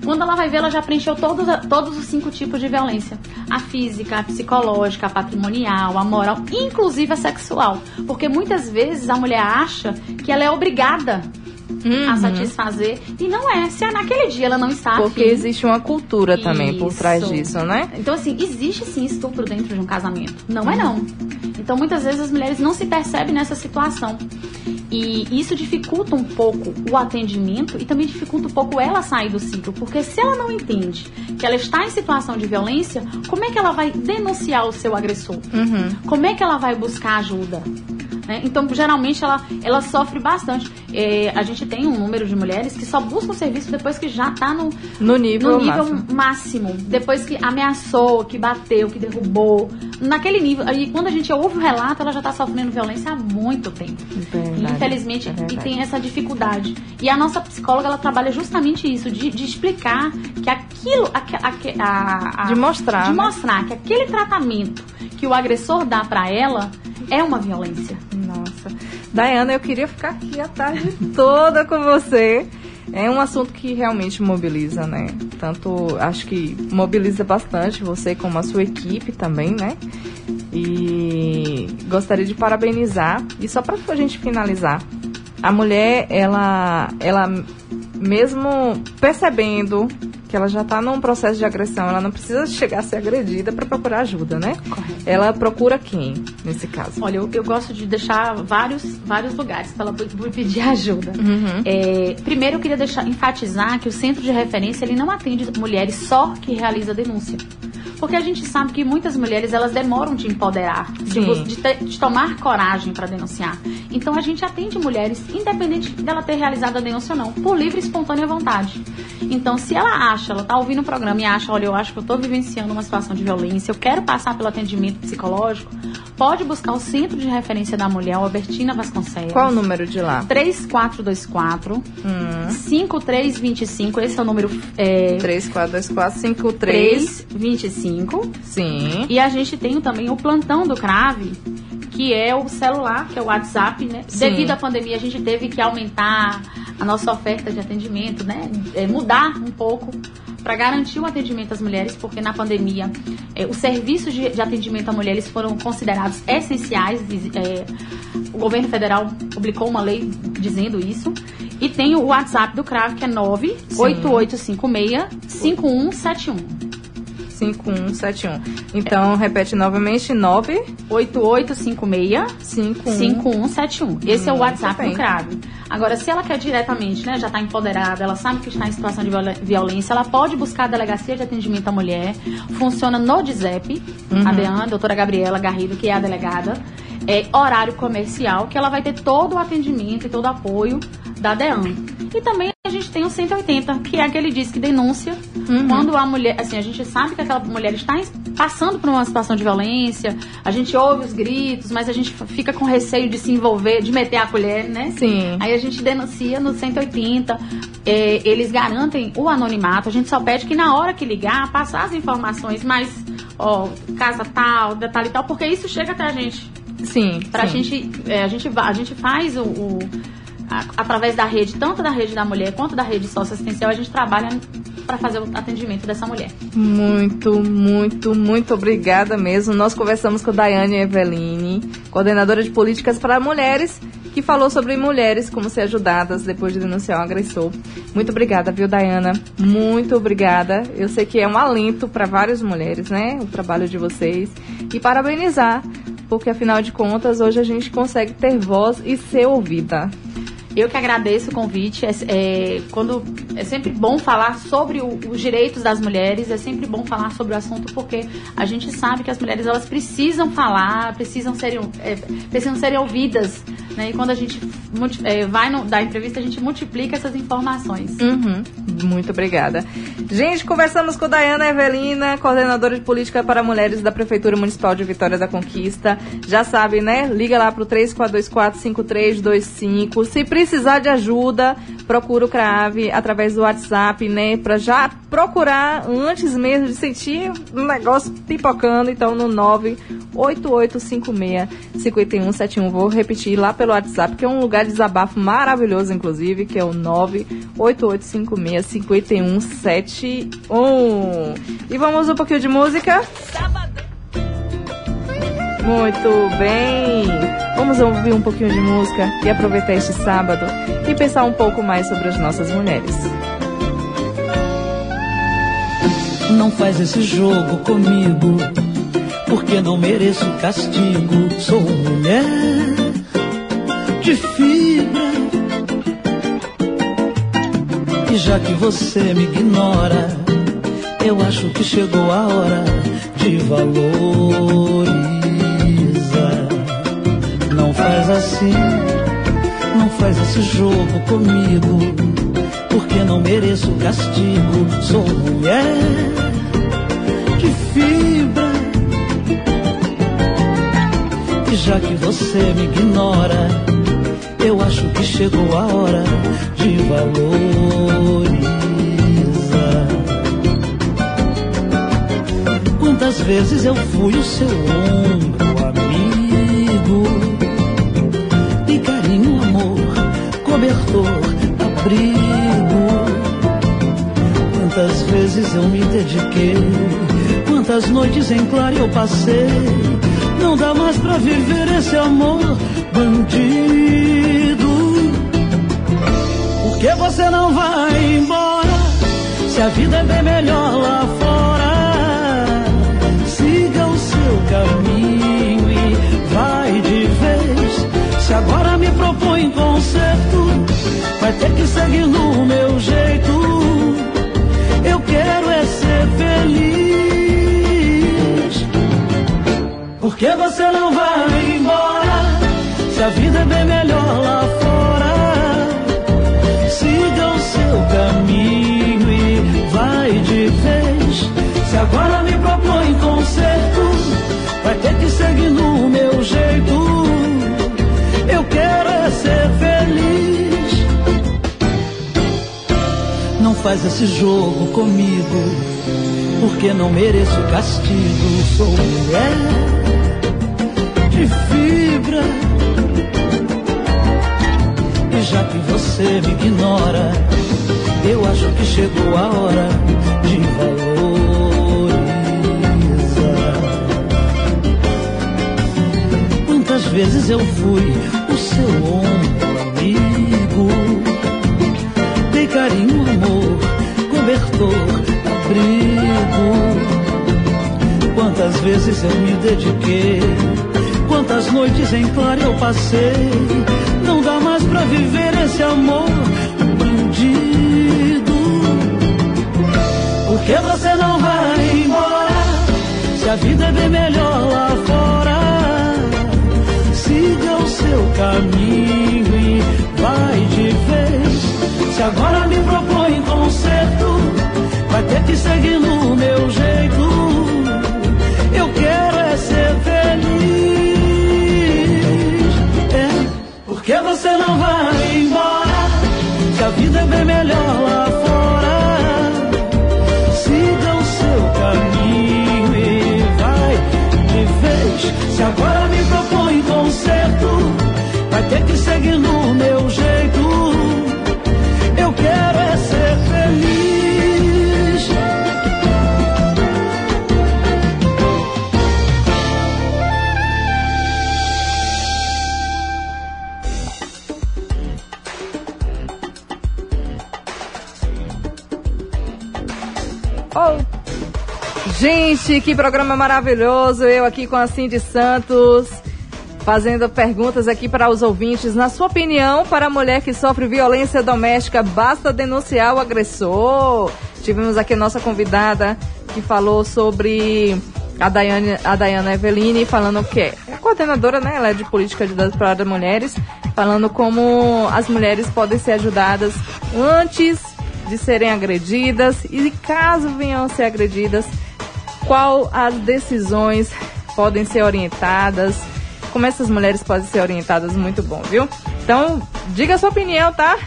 quando ela vai ver, ela já preencheu todos, todos os cinco tipos de violência: a física, a psicológica, a patrimonial, a moral, inclusive a sexual. Porque muitas vezes a mulher acha que ela é obrigada Uhum. a satisfazer. E não é. Se naquele dia ela não está Porque afim, existe uma cultura também por trás Isso. disso, né? Então, assim, existe sim estupro dentro de um casamento. Não é não. Então, muitas vezes as mulheres não se percebem nessa situação. E isso dificulta um pouco o atendimento e também dificulta um pouco ela sair do ciclo. Porque se ela não entende que ela está em situação de violência, como é que ela vai denunciar o seu agressor? Uhum. Como é que ela vai buscar ajuda? Né? Então, geralmente, ela, ela sofre bastante. É, a gente tem um número de mulheres que só buscam serviço depois que já está no, No nível no nível máximo. máximo. Depois que ameaçou, que bateu, que derrubou. Naquele nível. Aí quando a gente ouve o relato, ela já está sofrendo violência há muito tempo. Verdade, Infelizmente, é e tem essa dificuldade. E a nossa psicóloga, ela trabalha justamente isso, de, de explicar que aquilo. aque- a- a- De mostrar, De né? mostrar que aquele tratamento que o agressor dá pra ela é uma violência. Nossa. Dayana, eu queria ficar aqui a tarde toda com você. É um assunto que realmente mobiliza, né? Tanto acho que mobiliza bastante você como a sua equipe também, né? E gostaria de parabenizar. E só para a gente finalizar, a mulher, ela, ela mesmo percebendo que ela já está num processo de agressão, ela não precisa chegar a ser agredida para procurar ajuda, né? Ela procura quem nesse caso? Olha, eu, eu gosto de deixar vários, vários lugares para ela pedir ajuda. Uhum. É, primeiro, eu queria deixar, enfatizar que o centro de referência ele não atende mulheres só que realiza denúncia. Porque a gente sabe que muitas mulheres elas demoram de empoderar, de, de de tomar coragem para denunciar. Então a gente atende mulheres, independente dela ter realizado a denúncia ou não, por livre e espontânea vontade. Então, se ela acha, ela tá ouvindo o programa e acha, olha, eu acho que eu tô vivenciando uma situação de violência, eu quero passar pelo atendimento psicológico, pode buscar o Centro de Referência da Mulher, Albertina Vasconcelos. Qual o número de lá? 3424 Hum. 5325, esse é o número é, 3424 53 325. Sim. E a gente tem também o plantão do CRAVE, que é o celular, que é o WhatsApp, né? Sim. Devido à pandemia, a gente teve que aumentar a nossa oferta de atendimento, né? É, mudar um pouco para garantir o atendimento às mulheres, porque na pandemia é, os serviços de, de atendimento a mulheres foram considerados essenciais. é, o governo federal publicou uma lei dizendo isso. E tem o WhatsApp do CRAV, que é 98856-5171. 5171. Então, repete novamente, 9 8856 5171. Esse é o Hum, WhatsApp bem. do CRAV. Agora, se ela quer diretamente, né, já está empoderada, ela sabe que está em situação de violência, ela pode buscar a Delegacia de Atendimento à Mulher. Funciona no DIZEP, Uhum. a DEAN, a doutora Gabriela Garrido, que é a delegada. É horário comercial, que ela vai ter todo o atendimento e todo o apoio da DEAN. E também a gente tem o 180, que é aquele disque denúncia. Uhum. Quando a mulher, assim, a gente sabe que aquela mulher está passando por uma situação de violência, a gente ouve os gritos, mas a gente fica com receio de se envolver, de meter a colher, né? Sim. Aí a gente denuncia no 180, é, eles garantem o anonimato, a gente só pede que na hora que ligar, passar as informações, mas, ó, casa tal, detalhe tal, porque isso chega até a gente. Sim. Pra sim. gente, é, a gente, a gente faz o, o- a- através da rede, tanto da rede da mulher quanto da rede socioassistencial, a gente trabalha para fazer o atendimento dessa mulher. Muito, muito, muito obrigada mesmo. Nós conversamos com Daiane Eveline, coordenadora de políticas para mulheres, que falou sobre mulheres como ser ajudadas depois de denunciar um agressor. Muito obrigada, viu, Dayana? Muito obrigada. Eu sei que é um alento para várias mulheres, né? O trabalho de vocês. E parabenizar, porque afinal de contas, hoje a gente consegue ter voz e ser ouvida. Eu que agradeço o convite. É, é, quando, é sempre bom falar sobre o- os direitos das mulheres, é sempre bom falar sobre o assunto, porque a gente sabe que as mulheres elas precisam falar, precisam ser, é, precisam ser ouvidas. Né? E quando a gente é, vai no, dar entrevista, a gente multiplica essas informações. Uhum, muito obrigada. Gente, conversamos com Dayana Evelina, coordenadora de política para mulheres da Prefeitura Municipal de Vitória da Conquista. Já sabe, né? Liga lá pro 34245325. Se precisar de ajuda, procura o CRAVE através do WhatsApp, né? Pra já procurar antes mesmo de sentir um negócio pipocando. Então, no 98856-5171. Vou repetir lá pelo WhatsApp, que é um lugar de desabafo maravilhoso, inclusive, que é o 98856-5171. E vamos um pouquinho de música? Muito bem! Vamos ouvir um pouquinho de música e aproveitar este sábado e pensar um pouco mais sobre as nossas mulheres. Não faz esse jogo comigo, porque não mereço castigo. Sou mulher de fibra. E já que você me ignora, eu acho que chegou a hora de valoriza. Não faz assim, não faz esse jogo comigo, porque não mereço castigo. Sou mulher de fibra. E já que você me ignora, eu acho que chegou a hora de valorizar. Quantas vezes eu fui o seu ombro amigo, e carinho, amor, cobertor, abrigo. Quantas vezes eu me dediquei, quantas noites em claro eu passei. Não dá mais pra viver esse amor bandido. Por que você não vai embora? Se a vida é bem melhor lá fora, siga o seu caminho e vai de vez. Se agora me propõe conserto, vai ter que seguir no meu jeito. Eu quero é ser feliz. Por que você não vai? a vida é bem melhor lá fora. Siga o seu caminho e vai de vez. Se agora me propõe conserto, vai ter que seguir no meu jeito. Eu quero é ser feliz. Não faz esse jogo comigo, porque não mereço castigo. Sou mulher difícil já que você me ignora, eu acho que chegou a hora de valorizar. Quantas vezes eu fui o seu amigo? Dei carinho, amor, cobertor, abrigo. Quantas vezes eu me dediquei, quantas noites em claro eu passei. Mais pra viver esse amor bandido. Por que você não vai embora? Se a vida é bem melhor lá fora. Siga o seu caminho e vai de vez. Se agora me propõe conserto, vai ter que seguir no meu jeito. Você não vai embora? Se a vida é bem melhor lá fora. Siga o seu caminho e vai de vez. Se agora Gente, que programa maravilhoso. Eu aqui com a Cindy Santos, fazendo perguntas aqui para os ouvintes. Na sua opinião, para a mulher que sofre violência doméstica, basta denunciar o agressor? Tivemos aqui a nossa convidada que falou sobre a Daiane, a Dayana Eveline, falando que é a coordenadora, né? Ela é de política de dados para mulheres, falando como as mulheres podem ser ajudadas antes de serem agredidas e caso venham a ser agredidas, qual as decisões podem ser orientadas, como essas mulheres podem ser orientadas, muito bom, viu? Então, diga a sua opinião, tá?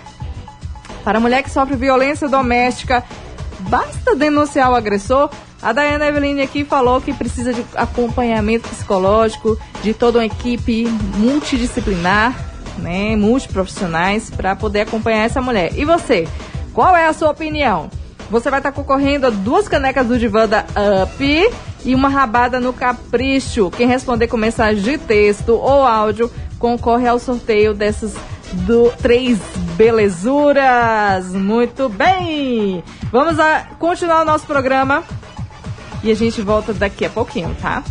Para a mulher que sofre violência doméstica, basta denunciar o agressor? A Dayana Eveline aqui falou que precisa de acompanhamento psicológico, de toda uma equipe multidisciplinar, né, multiprofissionais, para poder acompanhar essa mulher. E você? Qual é a sua opinião? Você vai estar concorrendo a duas canecas do Divã da Up e uma rabada no Capricho. Quem responder com mensagem de texto ou áudio concorre ao sorteio dessas do, três belezuras. Muito bem! Vamos a continuar o nosso programa e a gente volta daqui a pouquinho, tá?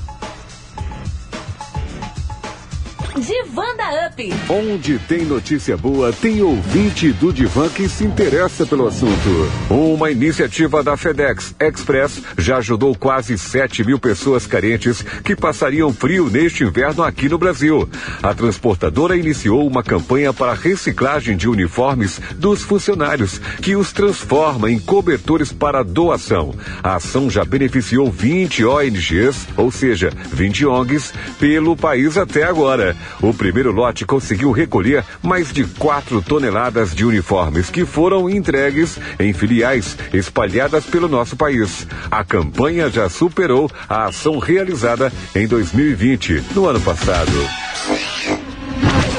Divã da Up. Onde tem notícia boa, tem ouvinte do Divan que se interessa pelo assunto. Uma iniciativa da FedEx Express já ajudou quase 7 mil pessoas carentes que passariam frio neste inverno aqui no Brasil. A transportadora iniciou uma campanha para reciclagem de uniformes dos funcionários, que os transforma em cobertores para doação. A ação já beneficiou 20 ONGs, ou seja, 20 ONGs, pelo país até agora. O primeiro lote conseguiu recolher mais de 4 toneladas de uniformes que foram entregues em filiais espalhadas pelo nosso país. A campanha já superou a ação realizada em 2020, no ano passado.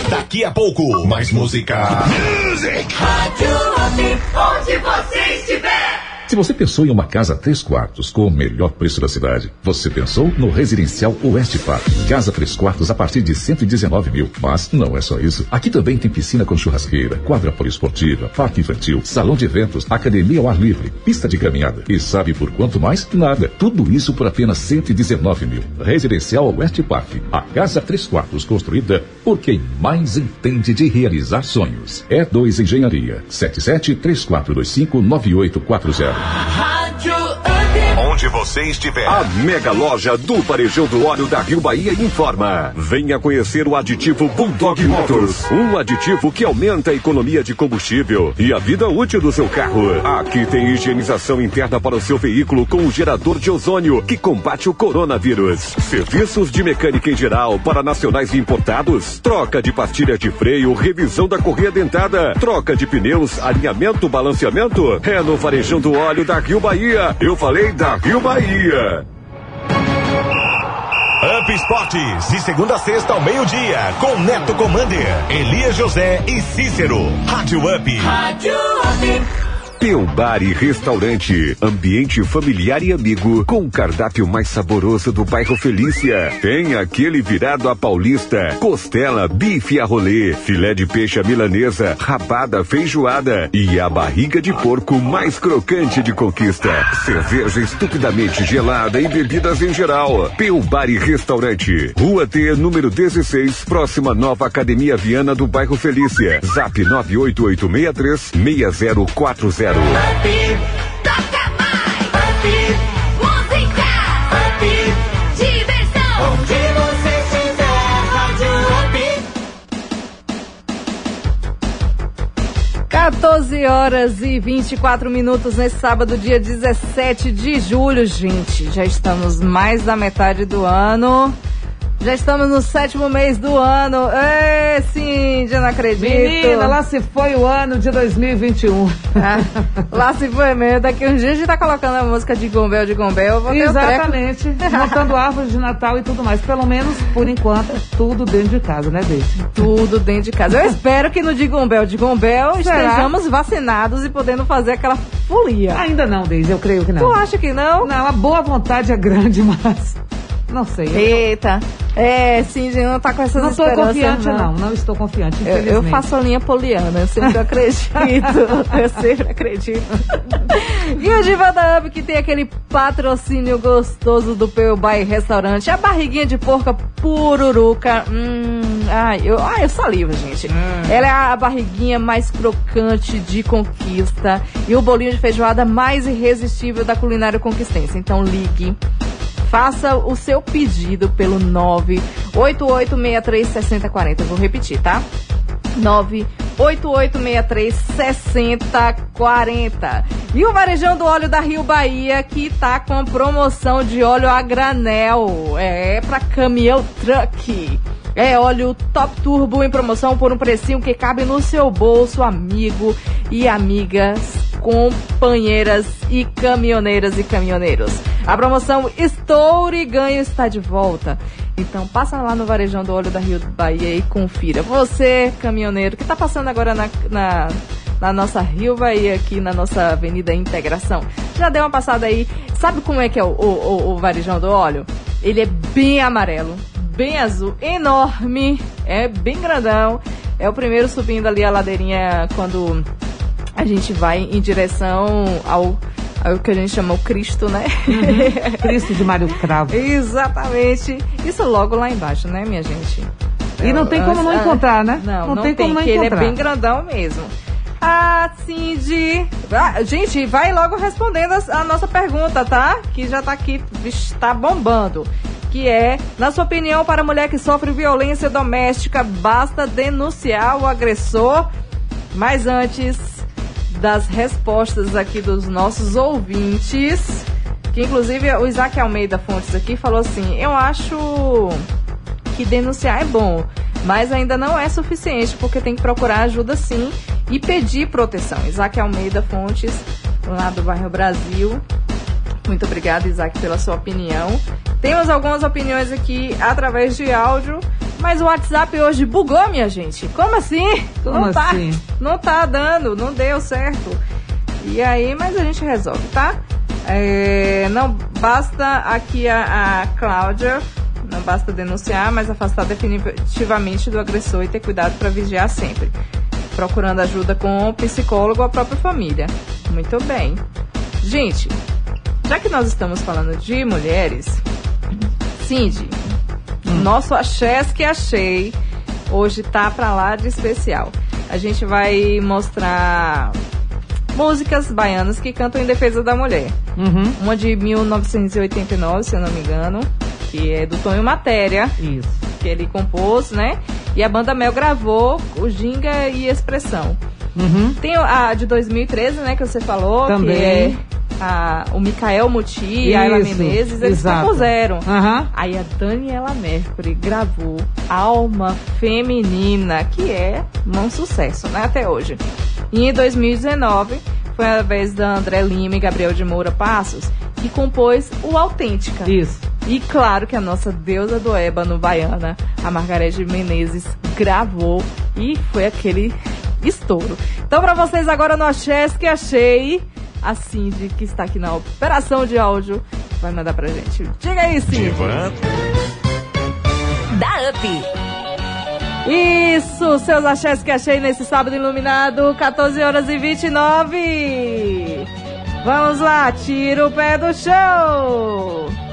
Daqui a pouco, mais música. Onde você estiver. Se você pensou em uma casa três quartos com o melhor preço da cidade, você pensou no Residencial Oeste Park. Casa três quartos a partir de 119 mil. Mas não é só isso. Aqui também tem piscina com churrasqueira, quadra poliesportiva, parque infantil, salão de eventos, academia ao ar livre, pista de caminhada. E sabe por quanto mais? Nada. Tudo isso por apenas 119 mil. Residencial Oeste Park. A casa três quartos construída por quem mais entende de realizar sonhos. É 2 Engenharia. 77 3425 9840. Rádio Up. Onde você estiver. A mega loja do Varejão do Óleo da Rio Bahia informa. Venha conhecer o aditivo Bulldog Motors. Um aditivo que aumenta a economia de combustível e a vida útil do seu carro. Aqui tem higienização interna para o seu veículo com o gerador de ozônio que combate o coronavírus. Serviços de mecânica em geral para nacionais e importados. Troca de pastilha de freio, revisão da correia dentada. Troca de pneus, alinhamento, balanceamento. É no Varejão do Óleo da Rio Bahia. Eu falei da Rio Bahia. Up Esportes, de segunda a sexta ao meio-dia, com Neto Commander, Elias José e Cícero. Rádio Up. Rádio Up. Teu Bar e Restaurante, ambiente familiar e amigo, com o cardápio mais saboroso do bairro Felícia. Tem aquele virado a paulista, costela, bife a rolê, filé de peixe à milanesa, rabada feijoada e a barriga de porco mais crocante de conquista. Cerveja estupidamente gelada e bebidas em geral. Teu Bar e Restaurante, Rua T, número 16, próxima Nova Academia Viana do bairro Felícia. Zap 98863 6040. Toca mais. Up. Música. Up. Diversão. Onde você estiver, Rádio Up. 14 horas e 24 minutos nesse sábado, dia 17 de julho, gente. Já estamos mais da metade do ano. Já estamos no sétimo mês do ano. Ê, Cindy, eu não acredito. Menina, lá se foi o ano de 2021. Ah, lá se foi mesmo. Daqui uns dias a gente tá colocando a música de Gombel, de Gombel. Exatamente. Montando árvore de Natal e tudo mais. Pelo menos, por enquanto, tudo dentro de casa, né, Deise? Tudo dentro de casa. Eu espero que no Digombel, Digombel, Será? estejamos vacinados e podendo fazer aquela folia. Ainda não, Deise, eu creio que não. Tu acha que não? Não, a boa vontade é grande, mas. Não sei. eu Eita. É, sim, gente, não tá com essas Não estou esperanças, confiante, não. Não estou confiante, Eu, eu infelizmente. faço a linha poliana, eu sempre acredito. eu sempre acredito. E o Diva da Up, que tem aquele patrocínio gostoso do Peu Bai Restaurante, a barriguinha de porca pururuca. Hum, ai, eu, ai, eu salivo, gente. Ela é a barriguinha mais crocante de conquista e o bolinho de feijoada mais irresistível da culinária conquistense. Então ligue. Faça o seu pedido pelo 988636040. Eu vou repetir, tá? 988636040. E o Varejão do Óleo da Rio Bahia que tá com promoção de óleo a granel. É pra caminhão truck. É óleo Top Turbo em promoção por um precinho que cabe no seu bolso, amigo e amigas, companheiras e caminhoneiras e caminhoneiros. A promoção Estoure e Ganho está de volta. Então passa lá no Varejão do Óleo da Rio Bahia e confira. Você, caminhoneiro, que está passando agora na, na, na nossa Rio Bahia, aqui na nossa Avenida Integração, já deu uma passada aí. Sabe como é que é o, o- o Varejão do Óleo? Ele é bem amarelo, bem azul, enorme, é bem grandão. É o primeiro subindo ali a ladeirinha quando a gente vai em direção ao, ao que a gente chama o Cristo, né? Cristo de Mário Cravo. Exatamente. Isso logo lá embaixo, né, minha gente? E não tem como não Ah, encontrar, né? Não, Não não, tem tem, como não que ele é encontrar. bem grandão mesmo. Ah, Cindy. Ah, gente, vai logo respondendo a, a nossa pergunta, tá? Que já tá aqui, está bombando. Que é, na sua opinião, para a mulher que sofre violência doméstica, basta denunciar o agressor? Mas antes das respostas aqui dos nossos ouvintes, que inclusive o Isaac Almeida Fontes aqui falou assim: Eu acho que denunciar é bom, mas ainda não é suficiente, porque tem que procurar ajuda sim e pedir proteção. Isaac Almeida Fontes, lá do bairro Brasil. Muito obrigada, Isaac, pela sua opinião. Temos algumas opiniões aqui através de áudio, mas o WhatsApp hoje bugou, minha gente. Como assim? Como não tá, assim? não tá dando, não deu certo. E aí, mas a gente resolve, tá? É, não basta aqui a, a Cláudia, não basta denunciar, mas afastar definitivamente do agressor e ter cuidado para vigiar sempre. Procurando ajuda com o psicólogo ou a própria família. Muito bem. Gente, já que nós estamos falando de mulheres, Cindy, nosso Axés que achei hoje tá pra lá de especial. A gente vai mostrar músicas baianas que cantam em defesa da mulher. Uhum. Uma de 1989, se eu não me engano, que é do Tonho Matéria. Isso. Que ele compôs, né? E a banda Mel gravou o Ginga e Expressão. Uhum. Tem a de 2013, né, que você falou, Também. que é a, o Mikael Muti e a Ayla Menezes, eles exato. compuseram. Aham. Aí a Daniela Mercury gravou Alma Feminina, que é um sucesso, né, até hoje. E em 2019 foi a vez da André Lima e Gabriel de Moura Passos, que compôs o Autêntica. Isso. E claro que a nossa deusa do ébano baiana, a Margarete Menezes, gravou e foi aquele estouro. Então pra vocês agora no Axés que achei, a Cindy, que está aqui na operação de áudio, vai mandar pra gente. Diga aí, Cindy. Da UP. Isso, seus axés que achei nesse sábado iluminado, 14 horas e 29. Vamos lá, tira o pé do chão.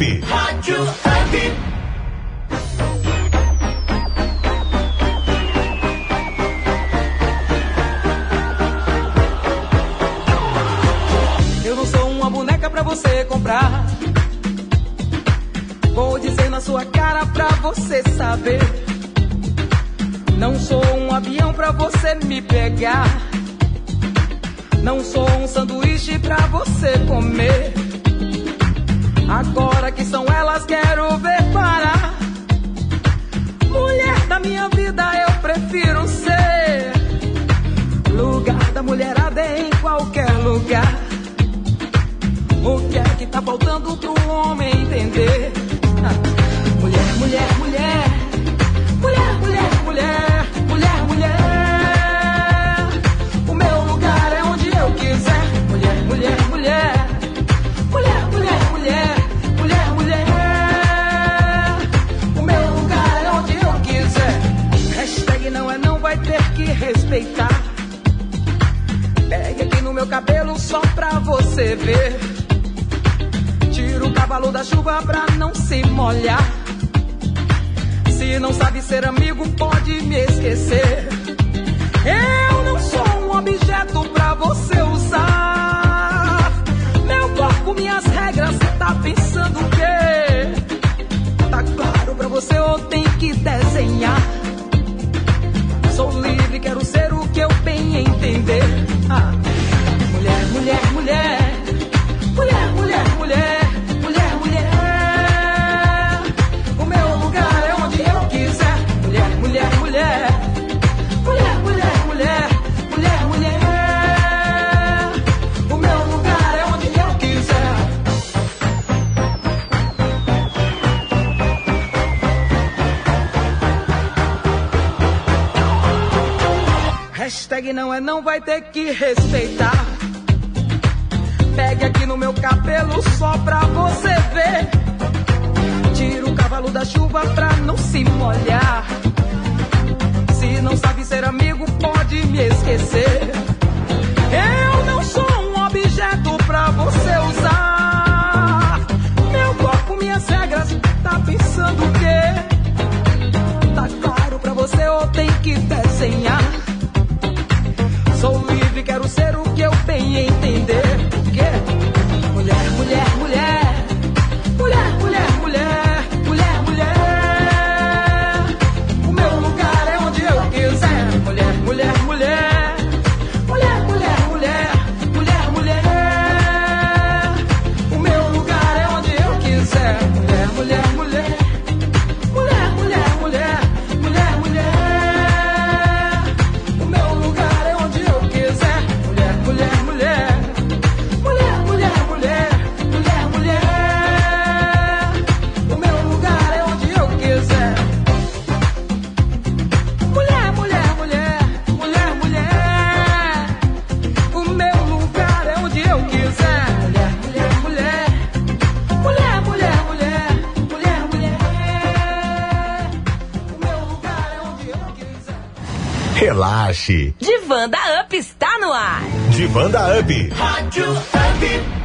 Divã vai ter que Relaxe. Divã da Up está no ar. Divã da Up. Rádio Up.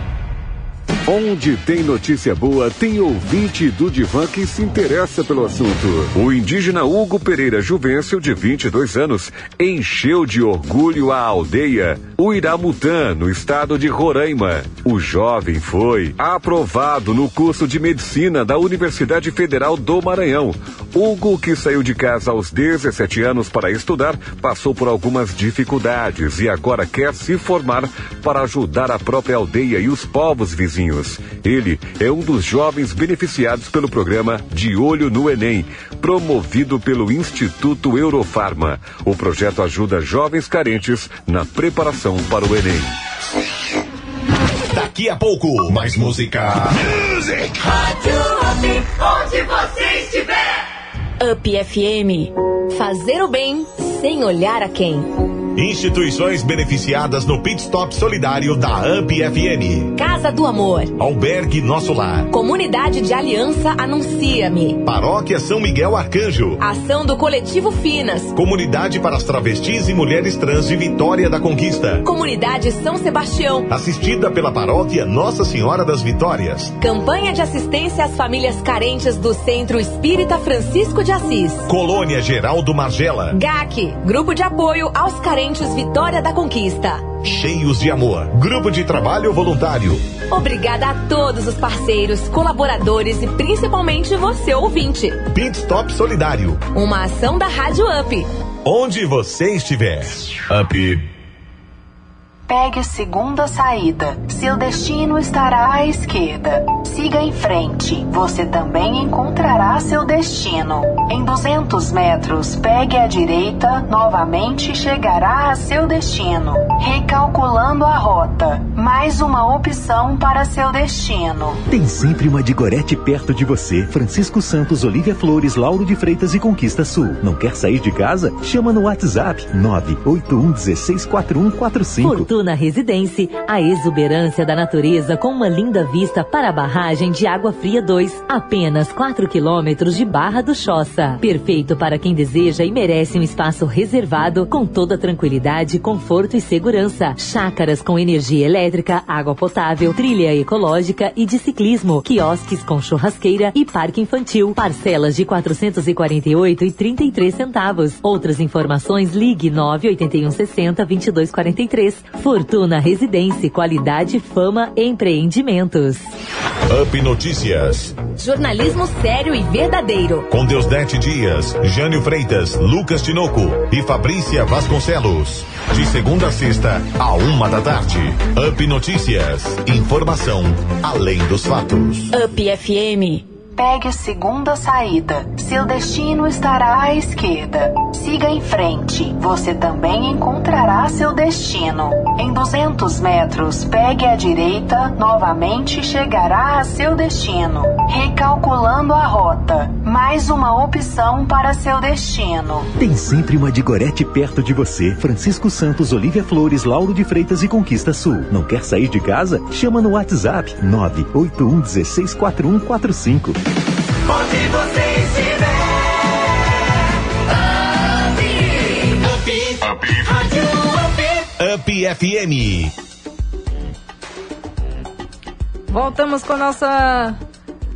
Onde tem notícia boa, tem ouvinte do Divan que se interessa pelo assunto. O indígena Hugo Pereira Juvencio, de 22 anos, encheu de orgulho a aldeia Uiramutã, no estado de Roraima. O jovem foi aprovado no curso de medicina da Universidade Federal do Maranhão. Hugo, que saiu de casa aos 17 anos para estudar, passou por algumas dificuldades e agora quer se formar para ajudar a própria aldeia e os povos vizinhos. Ele é um dos jovens beneficiados pelo programa De Olho no Enem, promovido pelo Instituto Eurofarma. O projeto ajuda jovens carentes na preparação para o Enem. Daqui a pouco, mais música. Music. Rádio onde você. Up FM. Fazer o bem sem olhar a quem. Instituições beneficiadas no Pit Stop Solidário da UP FM. Casa do Amor. Albergue Nosso Lar. Comunidade de Aliança Anuncia-me. Paróquia São Miguel Arcanjo. Ação do Coletivo Finas. Comunidade para as travestis e mulheres trans de Vitória da Conquista. Comunidade São Sebastião. Assistida pela paróquia Nossa Senhora das Vitórias. Campanha de assistência às famílias carentes do Centro Espírita Francisco de Assis. Colônia Geraldo Margela. GAC, Grupo de Apoio aos Carentes Vitória da Conquista. Cheios de amor. Grupo de trabalho voluntário. Obrigada a todos os parceiros, colaboradores e principalmente você ouvinte. Pit Stop Solidário. Uma ação da Rádio Up. Onde você estiver. Up. Pegue a segunda saída. Seu destino estará à esquerda. Siga em frente. Você também encontrará seu destino. Em 200 metros, pegue à direita. Novamente chegará a seu destino. Recalculando a rota. Mais uma opção para seu destino. Tem sempre uma de Gorete perto de você. Francisco Santos, Olívia Flores, Lauro de Freitas e Conquista Sul. Não quer sair de casa? Chama no WhatsApp 981 16 4145. Fortuna Residência, a exuberância da natureza com uma linda vista para a barragem de Água Fria 2, apenas 4 quilômetros de Barra do Choça. Perfeito para quem deseja e merece um espaço reservado com toda tranquilidade, conforto e segurança. Chácaras com energia elétrica, água potável, trilha ecológica e de ciclismo, quiosques com churrasqueira e parque infantil. Parcelas de 448 e 33 centavos. Outras informações ligue 981 60 22 43. Fortuna Residência, qualidade, fama, empreendimentos. Up Notícias. Jornalismo sério e verdadeiro. Com Deusdete Dias, Jânio Freitas, Lucas Tinoco e Fabrícia Vasconcelos. De segunda a sexta, a uma da tarde. Up Notícias. Informação além dos fatos. Up FM. Pegue a segunda saída. Seu destino estará à esquerda. Siga em frente. Você também encontrará seu destino. Em 200 metros, pegue à direita, novamente chegará a seu destino. Recalculando a rota. Mais uma opção para seu destino. Tem sempre uma Digorete perto de você. Francisco Santos, Olívia Flores, Lauro de Freitas e Conquista Sul. Não quer sair de casa? Chama no WhatsApp 981 16 4145. Onde você estiver. Up. FM. Voltamos com a nossa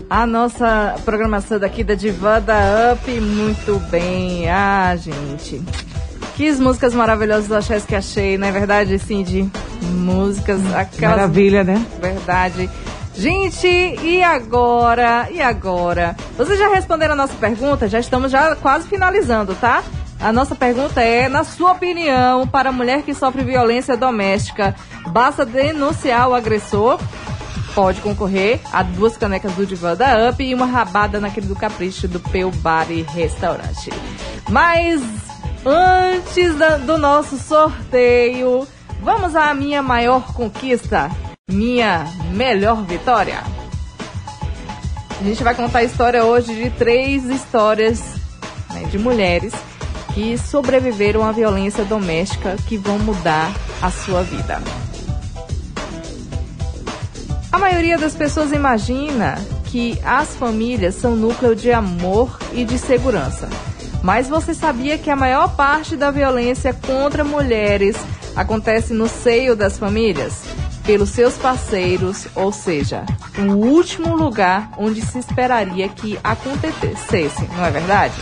a nossa programação daqui da Divã da Up. Muito bem. Ah, gente. Que músicas maravilhosas do Axés que achei, não é verdade, Cindy? Músicas, aquelas... Maravilha, né? Verdade. Gente, e agora? E agora? Vocês já responderam a nossa pergunta? Já estamos já quase finalizando, tá? A nossa pergunta é, na sua opinião, para a mulher que sofre violência doméstica, basta denunciar o agressor? Pode concorrer a duas canecas do Divã da Up e uma rabada naquele do Capricho do Peu Bar e Restaurante. Mas antes da- do nosso sorteio, vamos à minha maior conquista, minha melhor vitória. A gente vai contar a história hoje de três histórias né, de mulheres que sobreviveram à violência doméstica que vão mudar a sua vida. A maioria das pessoas imagina que as famílias são núcleo de amor e de segurança. Mas você sabia que a maior parte da violência contra mulheres acontece no seio das famílias? Pelos seus parceiros, ou seja, o último lugar onde se esperaria que acontecesse, não é verdade?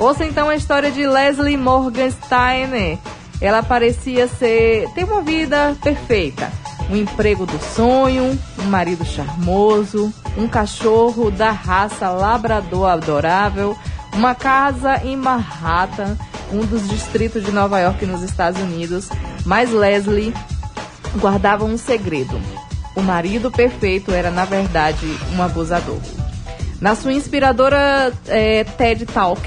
Ouça então a história de Leslie Morgensteiner. Ela parecia ser ter uma vida perfeita, um emprego do sonho, um marido charmoso, um cachorro da raça labrador adorável, uma casa em Manhattan, um dos distritos de Nova York nos Estados Unidos. Mas Leslie guardava um segredo. O marido perfeito era na verdade um abusador. Na sua inspiradora eh, TED Talk,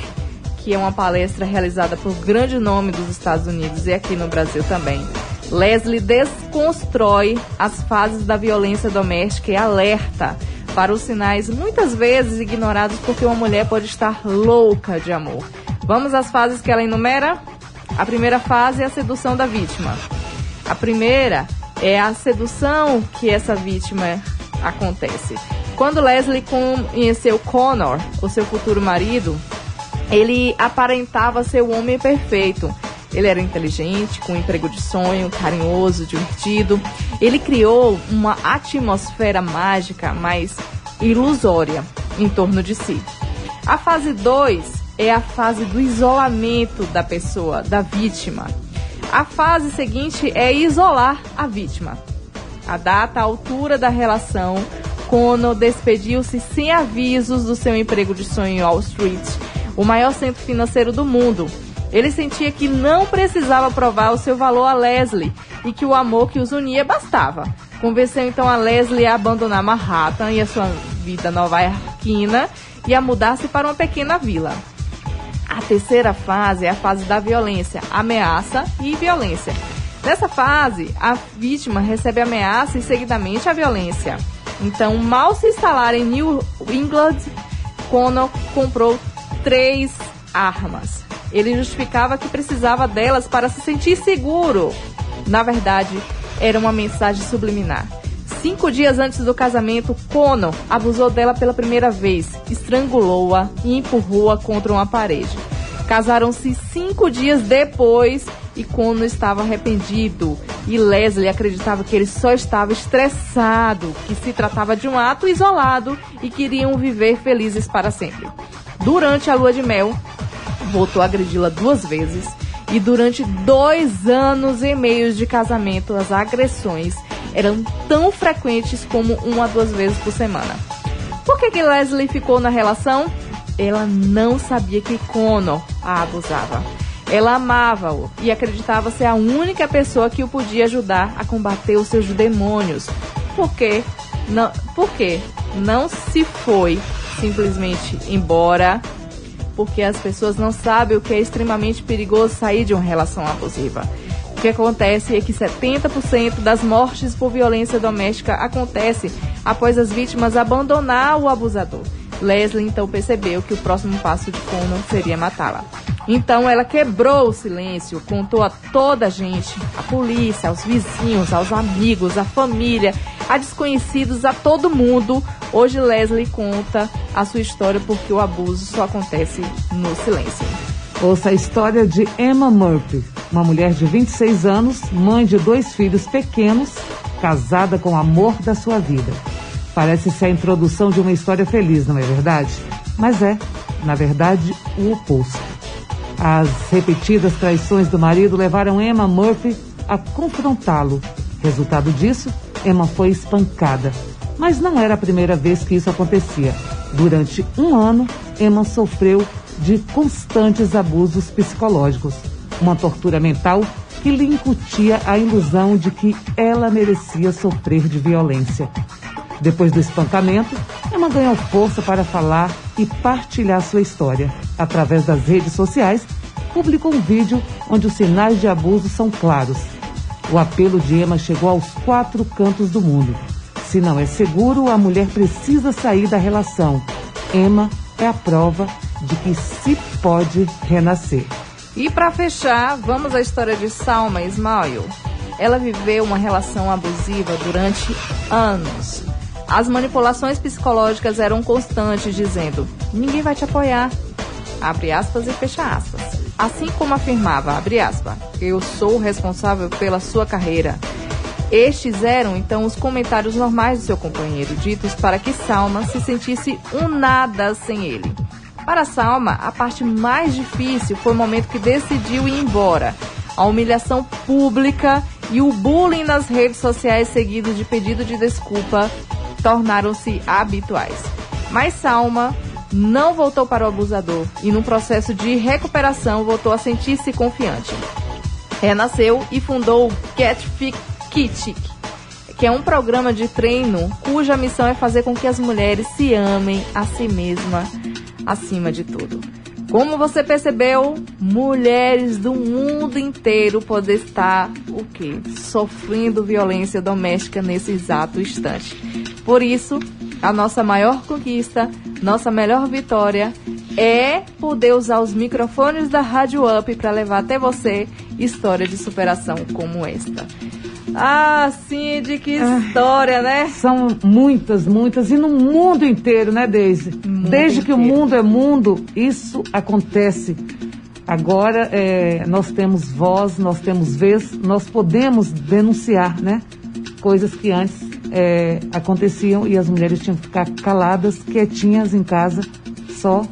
que é uma palestra realizada por grande nome dos Estados Unidos e aqui no Brasil também, Leslie desconstrói as fases da violência doméstica e alerta para os sinais muitas vezes ignorados porque uma mulher pode estar louca de amor. Vamos às fases que ela enumera? A primeira fase é a sedução da vítima. A primeira é a sedução que essa vítima acontece. Quando Leslie conheceu Connor, o seu futuro marido, ele aparentava ser o homem perfeito. Ele era inteligente, com um emprego de sonho, carinhoso, divertido. Ele criou uma atmosfera mágica, mas ilusória, em torno de si. A fase 2 é a fase do isolamento da pessoa, da vítima. A fase seguinte é isolar a vítima. A data, a altura da relação, Kono despediu-se sem avisos do seu emprego de sonho em Wall Street, o maior centro financeiro do mundo. Ele sentia que não precisava provar o seu valor a Leslie e que o amor que os unia bastava. Convenceu então a Leslie a abandonar Manhattan e a sua vida nova-iorquina e a mudar-se para uma pequena vila. A terceira fase é a fase da violência, ameaça e violência. Nessa fase, a vítima recebe ameaça e seguidamente a violência. Então, mal se instalar em New England, Connor comprou três armas. Ele justificava que precisava delas para se sentir seguro. Na verdade, era uma mensagem subliminar. Cinco dias antes do casamento, Connor abusou dela pela primeira vez, estrangulou-a e empurrou-a contra uma parede. Casaram-se cinco dias depois e Connor estava arrependido. E Leslie acreditava que ele só estava estressado, que se tratava de um ato isolado e queriam viver felizes para sempre. Durante a lua de mel, voltou a agredi-la duas vezes e durante dois anos e meio de casamento as agressões eram tão frequentes como uma a duas vezes por semana. Por que, que Leslie ficou na relação? Ela não sabia que Connor a abusava. Ela amava-o e acreditava ser a única pessoa que o podia ajudar a combater os seus demônios. Por quê? Não, por quê? Não se foi simplesmente embora porque as pessoas não sabem o que é extremamente perigoso sair de uma relação abusiva. O que acontece é que 70% das mortes por violência doméstica acontece após as vítimas abandonar o abusador. Leslie então percebeu que o próximo passo de Conan seria matá-la. Então ela quebrou o silêncio, contou a toda a gente, a polícia, aos vizinhos, aos amigos, à família, a desconhecidos, a todo mundo. Hoje Leslie conta a sua história porque o abuso só acontece no silêncio. Ouça a história de Emma Murphy, uma mulher de 26 anos, mãe de dois filhos pequenos, casada com o amor da sua vida. Parece ser a introdução de uma história feliz, não é verdade? Mas é, na verdade, o oposto. As repetidas traições do marido levaram Emma Murphy a confrontá-lo. Resultado disso, Emma foi espancada. Mas não era a primeira vez que isso acontecia. Durante um ano, Emma sofreu de constantes abusos psicológicos, uma tortura mental que lhe incutia a ilusão de que ela merecia sofrer de violência. Depois do espancamento, Emma ganhou força para falar e partilhar sua história. Através das redes sociais, publicou um vídeo onde os sinais de abuso são claros. O apelo de Emma chegou aos quatro cantos do mundo. Se não é seguro, a mulher precisa sair da relação. Emma é a prova de que se pode renascer. E para fechar, vamos à história de Salma Ismail. Ela viveu uma relação abusiva durante anos. As manipulações psicológicas eram constantes, dizendo: ninguém vai te apoiar. Abre aspas e fecha aspas. Assim como afirmava, abre aspas, eu sou responsável pela sua carreira. Estes eram então os comentários normais do seu companheiro, ditos para que Salma se sentisse um nada sem ele. Para Salma, a parte mais difícil foi o momento que decidiu ir embora. A humilhação pública e o bullying nas redes sociais seguidos de pedido de desculpa tornaram-se habituais. Mas Salma não voltou para o abusador e, num processo de recuperação, voltou a sentir-se confiante. Renasceu e fundou o Get Fit Kit, que é um programa de treino cuja missão é fazer com que as mulheres se amem a si mesma acima de tudo. Como você percebeu, mulheres do mundo inteiro podem estar o quê? Sofrendo violência doméstica nesse exato instante. Por isso, a nossa maior conquista, nossa melhor vitória é poder usar os microfones da Rádio Up para levar até você história de superação como esta. Ah, Cindy, que história, né? São muitas, muitas, e no mundo inteiro, né, Deise? Desde que o mundo é mundo, isso acontece. Agora é, nós temos voz, nós temos vez, nós podemos denunciar, né? Coisas que antes é, aconteciam e as mulheres tinham que ficar caladas, quietinhas em casa, só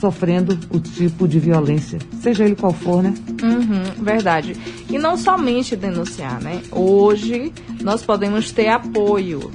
sofrendo o tipo de violência, seja ele qual for, né? Uhum, verdade. E não somente denunciar, né? Hoje nós podemos ter apoio.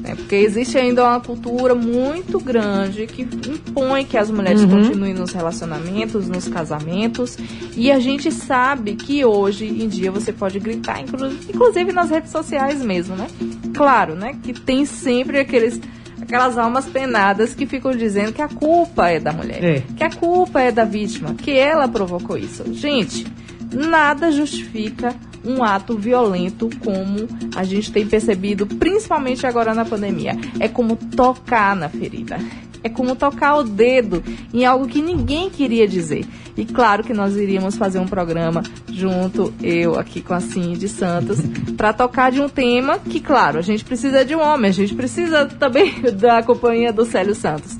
Né? Porque existe ainda uma cultura muito grande que impõe que as mulheres Uhum. continuem nos relacionamentos, nos casamentos. E a gente sabe que hoje em dia você pode gritar, inclu- inclusive nas redes sociais mesmo, né? Claro, né? Que tem sempre aqueles aquelas almas penadas que ficam dizendo que a culpa é da mulher, É. que a culpa é da vítima, que ela provocou isso. Gente, nada justifica um ato violento como a gente tem percebido, principalmente agora na pandemia. É como tocar na ferida. É como tocar o dedo em algo que ninguém queria dizer. E claro que nós iríamos fazer um programa junto, eu aqui com a Cindy Santos, para tocar de um tema que, claro, a gente precisa de um homem, a gente precisa também da companhia do Célio Santos.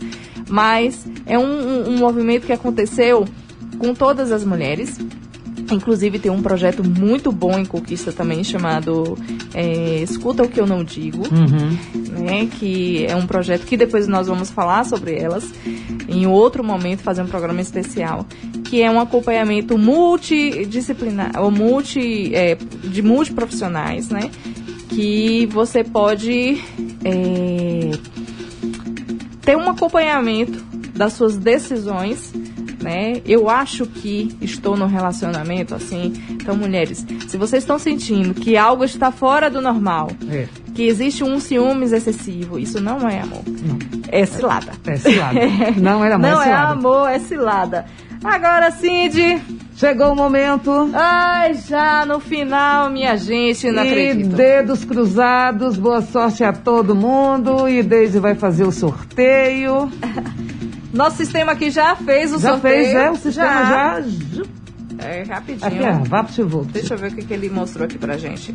Mas é um, um- um movimento que aconteceu com todas as mulheres. Inclusive tem um projeto muito bom em Conquista também chamado é, Escuta o que eu não digo, né? Que é um projeto que depois nós vamos falar sobre elas em outro momento, fazer um programa especial, que é um acompanhamento multidisciplinar, ou multi, é, de multiprofissionais, né? Que você pode é, ter um acompanhamento das suas decisões, né? Eu acho que estou no relacionamento assim. Então, mulheres, se vocês estão sentindo que algo está fora do normal, É. que existe um ciúmes excessivo. Isso não é amor. É cilada. É cilada. Não é amor, é Não é cilada. amor, é cilada. Agora, Cindy. Chegou o momento. Ai, já no final, minha gente, não e acredito. dedos cruzados, boa sorte a todo mundo. E Deise vai fazer o sorteio. Nosso sistema aqui já fez o já sorteio. fez, é? O sistema já. É, rapidinho. Aqui é, VaptVolt. Deixa eu ver o que, que ele mostrou aqui pra gente.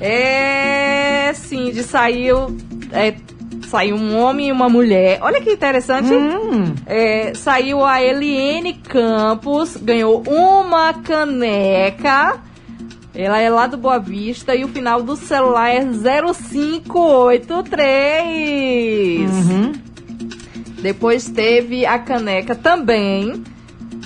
É, Cindy, saiu. é, saiu um homem e uma mulher. Olha que interessante. Hum. É, saiu a Eliene Campos, ganhou uma caneca. Ela é lá do Boa Vista e o final do celular é 0583. Uhum. Depois teve a caneca também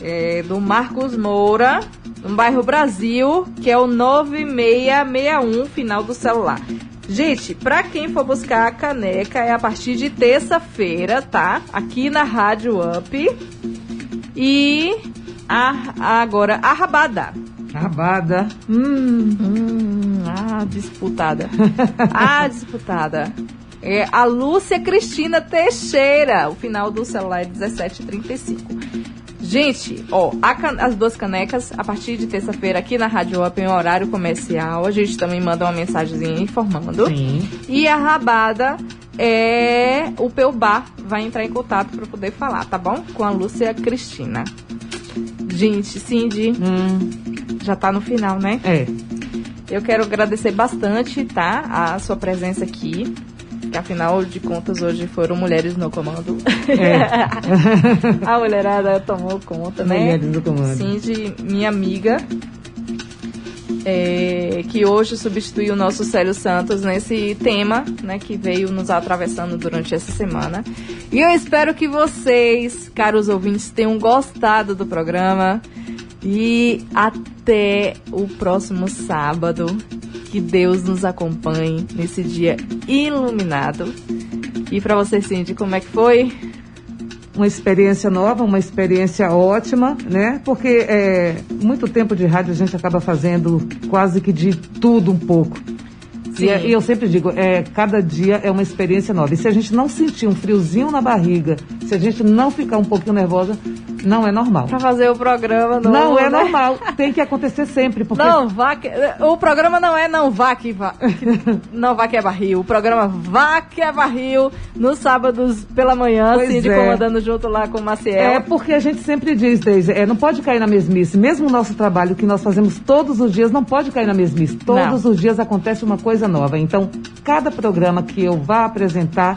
é, do Marcos Moura, no bairro Brasil, que é o 9661, final do celular. Gente, pra quem for buscar a caneca é a partir de terça-feira, tá? Aqui na Rádio Up. E a, agora a rabada. Rabada. Hum, hum, ah, disputada. ah, disputada. É a Lúcia Cristina Teixeira. O final do celular é 1735. Gente, ó, as duas canecas, a partir de terça-feira aqui na Rádio Up em horário comercial. A gente também manda uma mensagenzinha informando. Sim. E a rabada é o Peubá vai entrar em contato para poder falar, tá bom? Com a Lúcia Cristina. Gente, Cindy, já tá no final, né? É. Eu quero agradecer bastante, tá? A sua presença aqui. Que afinal de contas hoje foram mulheres no comando. É. a mulherada tomou conta, né? Mulheres no comando. Cindy, minha amiga, é, que hoje substitui o nosso Célio Santos nesse tema, né, que veio nos atravessando durante essa semana. E eu espero que vocês, caros ouvintes, tenham gostado do programa. E até o próximo sábado. Que Deus nos acompanhe nesse dia iluminado. E para você, Cindy, como é que foi? uma experiência nova, uma experiência ótima, né? Porque é, muito tempo de rádio a gente acaba fazendo quase que de tudo um pouco. E, é- e eu sempre digo, é, cada dia é uma experiência nova. E se a gente não sentir um friozinho na barriga, se a gente não ficar um pouquinho nervosa, não é normal. Pra fazer o programa novo, Não é né? normal. Tem que acontecer sempre. Porque Não vá que, o programa não é não vá que vá, não vá que é barril. O programa vá que é barril nos sábados pela manhã, Pois Cindy é. comandando junto lá com o Maciel. É porque a gente sempre diz, Deise, é, não pode cair na mesmice. Mesmo o nosso trabalho que nós fazemos todos os dias não pode cair na mesmice. Todos os dias acontece uma coisa nova. Então, cada programa que eu vá apresentar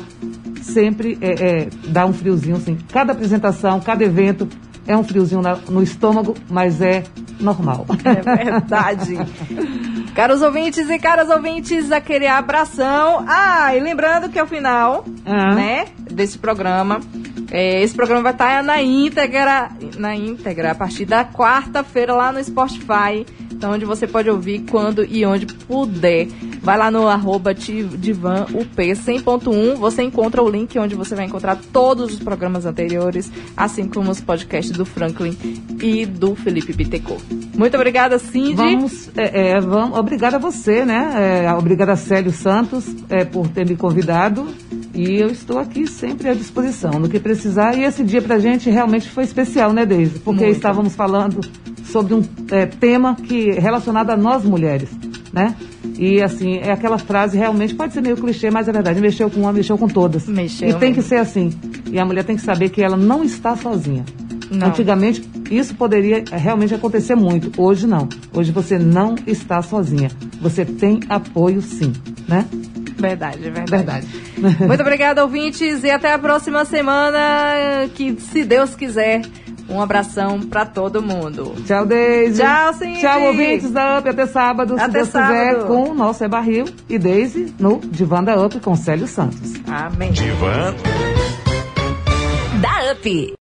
sempre é, é, dá um friozinho, sim. Cada apresentação, cada evento é um friozinho na- no estômago, mas é normal. É verdade. Caros ouvintes e caras ouvintes, aquele abração. Ah, e lembrando que ao final, Ah. né, desse programa, é, esse programa vai estar na íntegra, na íntegra, a partir da quarta-feira lá no Spotify, então onde você pode ouvir quando e onde puder. Vai lá no arroba ti- divan up 100.1, você encontra o link onde você vai encontrar todos os programas anteriores, assim como os podcasts do Franklin e do Felipe Bittencourt. Muito obrigada, Cindy. Vamos, é, é, vamos, obrigada a você, né? É, obrigada a Célio Santos é, por ter me convidado. E eu estou aqui sempre à disposição, no que precisar. E esse dia pra gente realmente foi especial, né, Deise? Porque Muito. estávamos falando sobre um é, tema que relacionado a nós mulheres, né? E assim, é aquela frase realmente pode ser meio clichê, mas é verdade. Mexeu com uma, mexeu com todas. Mexeu e tem mesmo. que ser assim. E a mulher tem que saber que ela não está sozinha. Não. Antigamente, isso poderia eh, realmente acontecer muito. Hoje não. Hoje você não está sozinha. Você tem apoio sim, né? Verdade, verdade. Verdade. Muito obrigada, ouvintes, e até a próxima semana, que se Deus quiser, um abração pra todo mundo. Tchau, Deise. Tchau, Cindy. Tchau, ouvintes da UP. Até sábado, se Até Deus sábado. quiser, com o nosso É Barril e Deise no Divã da UP com Célio Santos. Amém. Divan Da UP.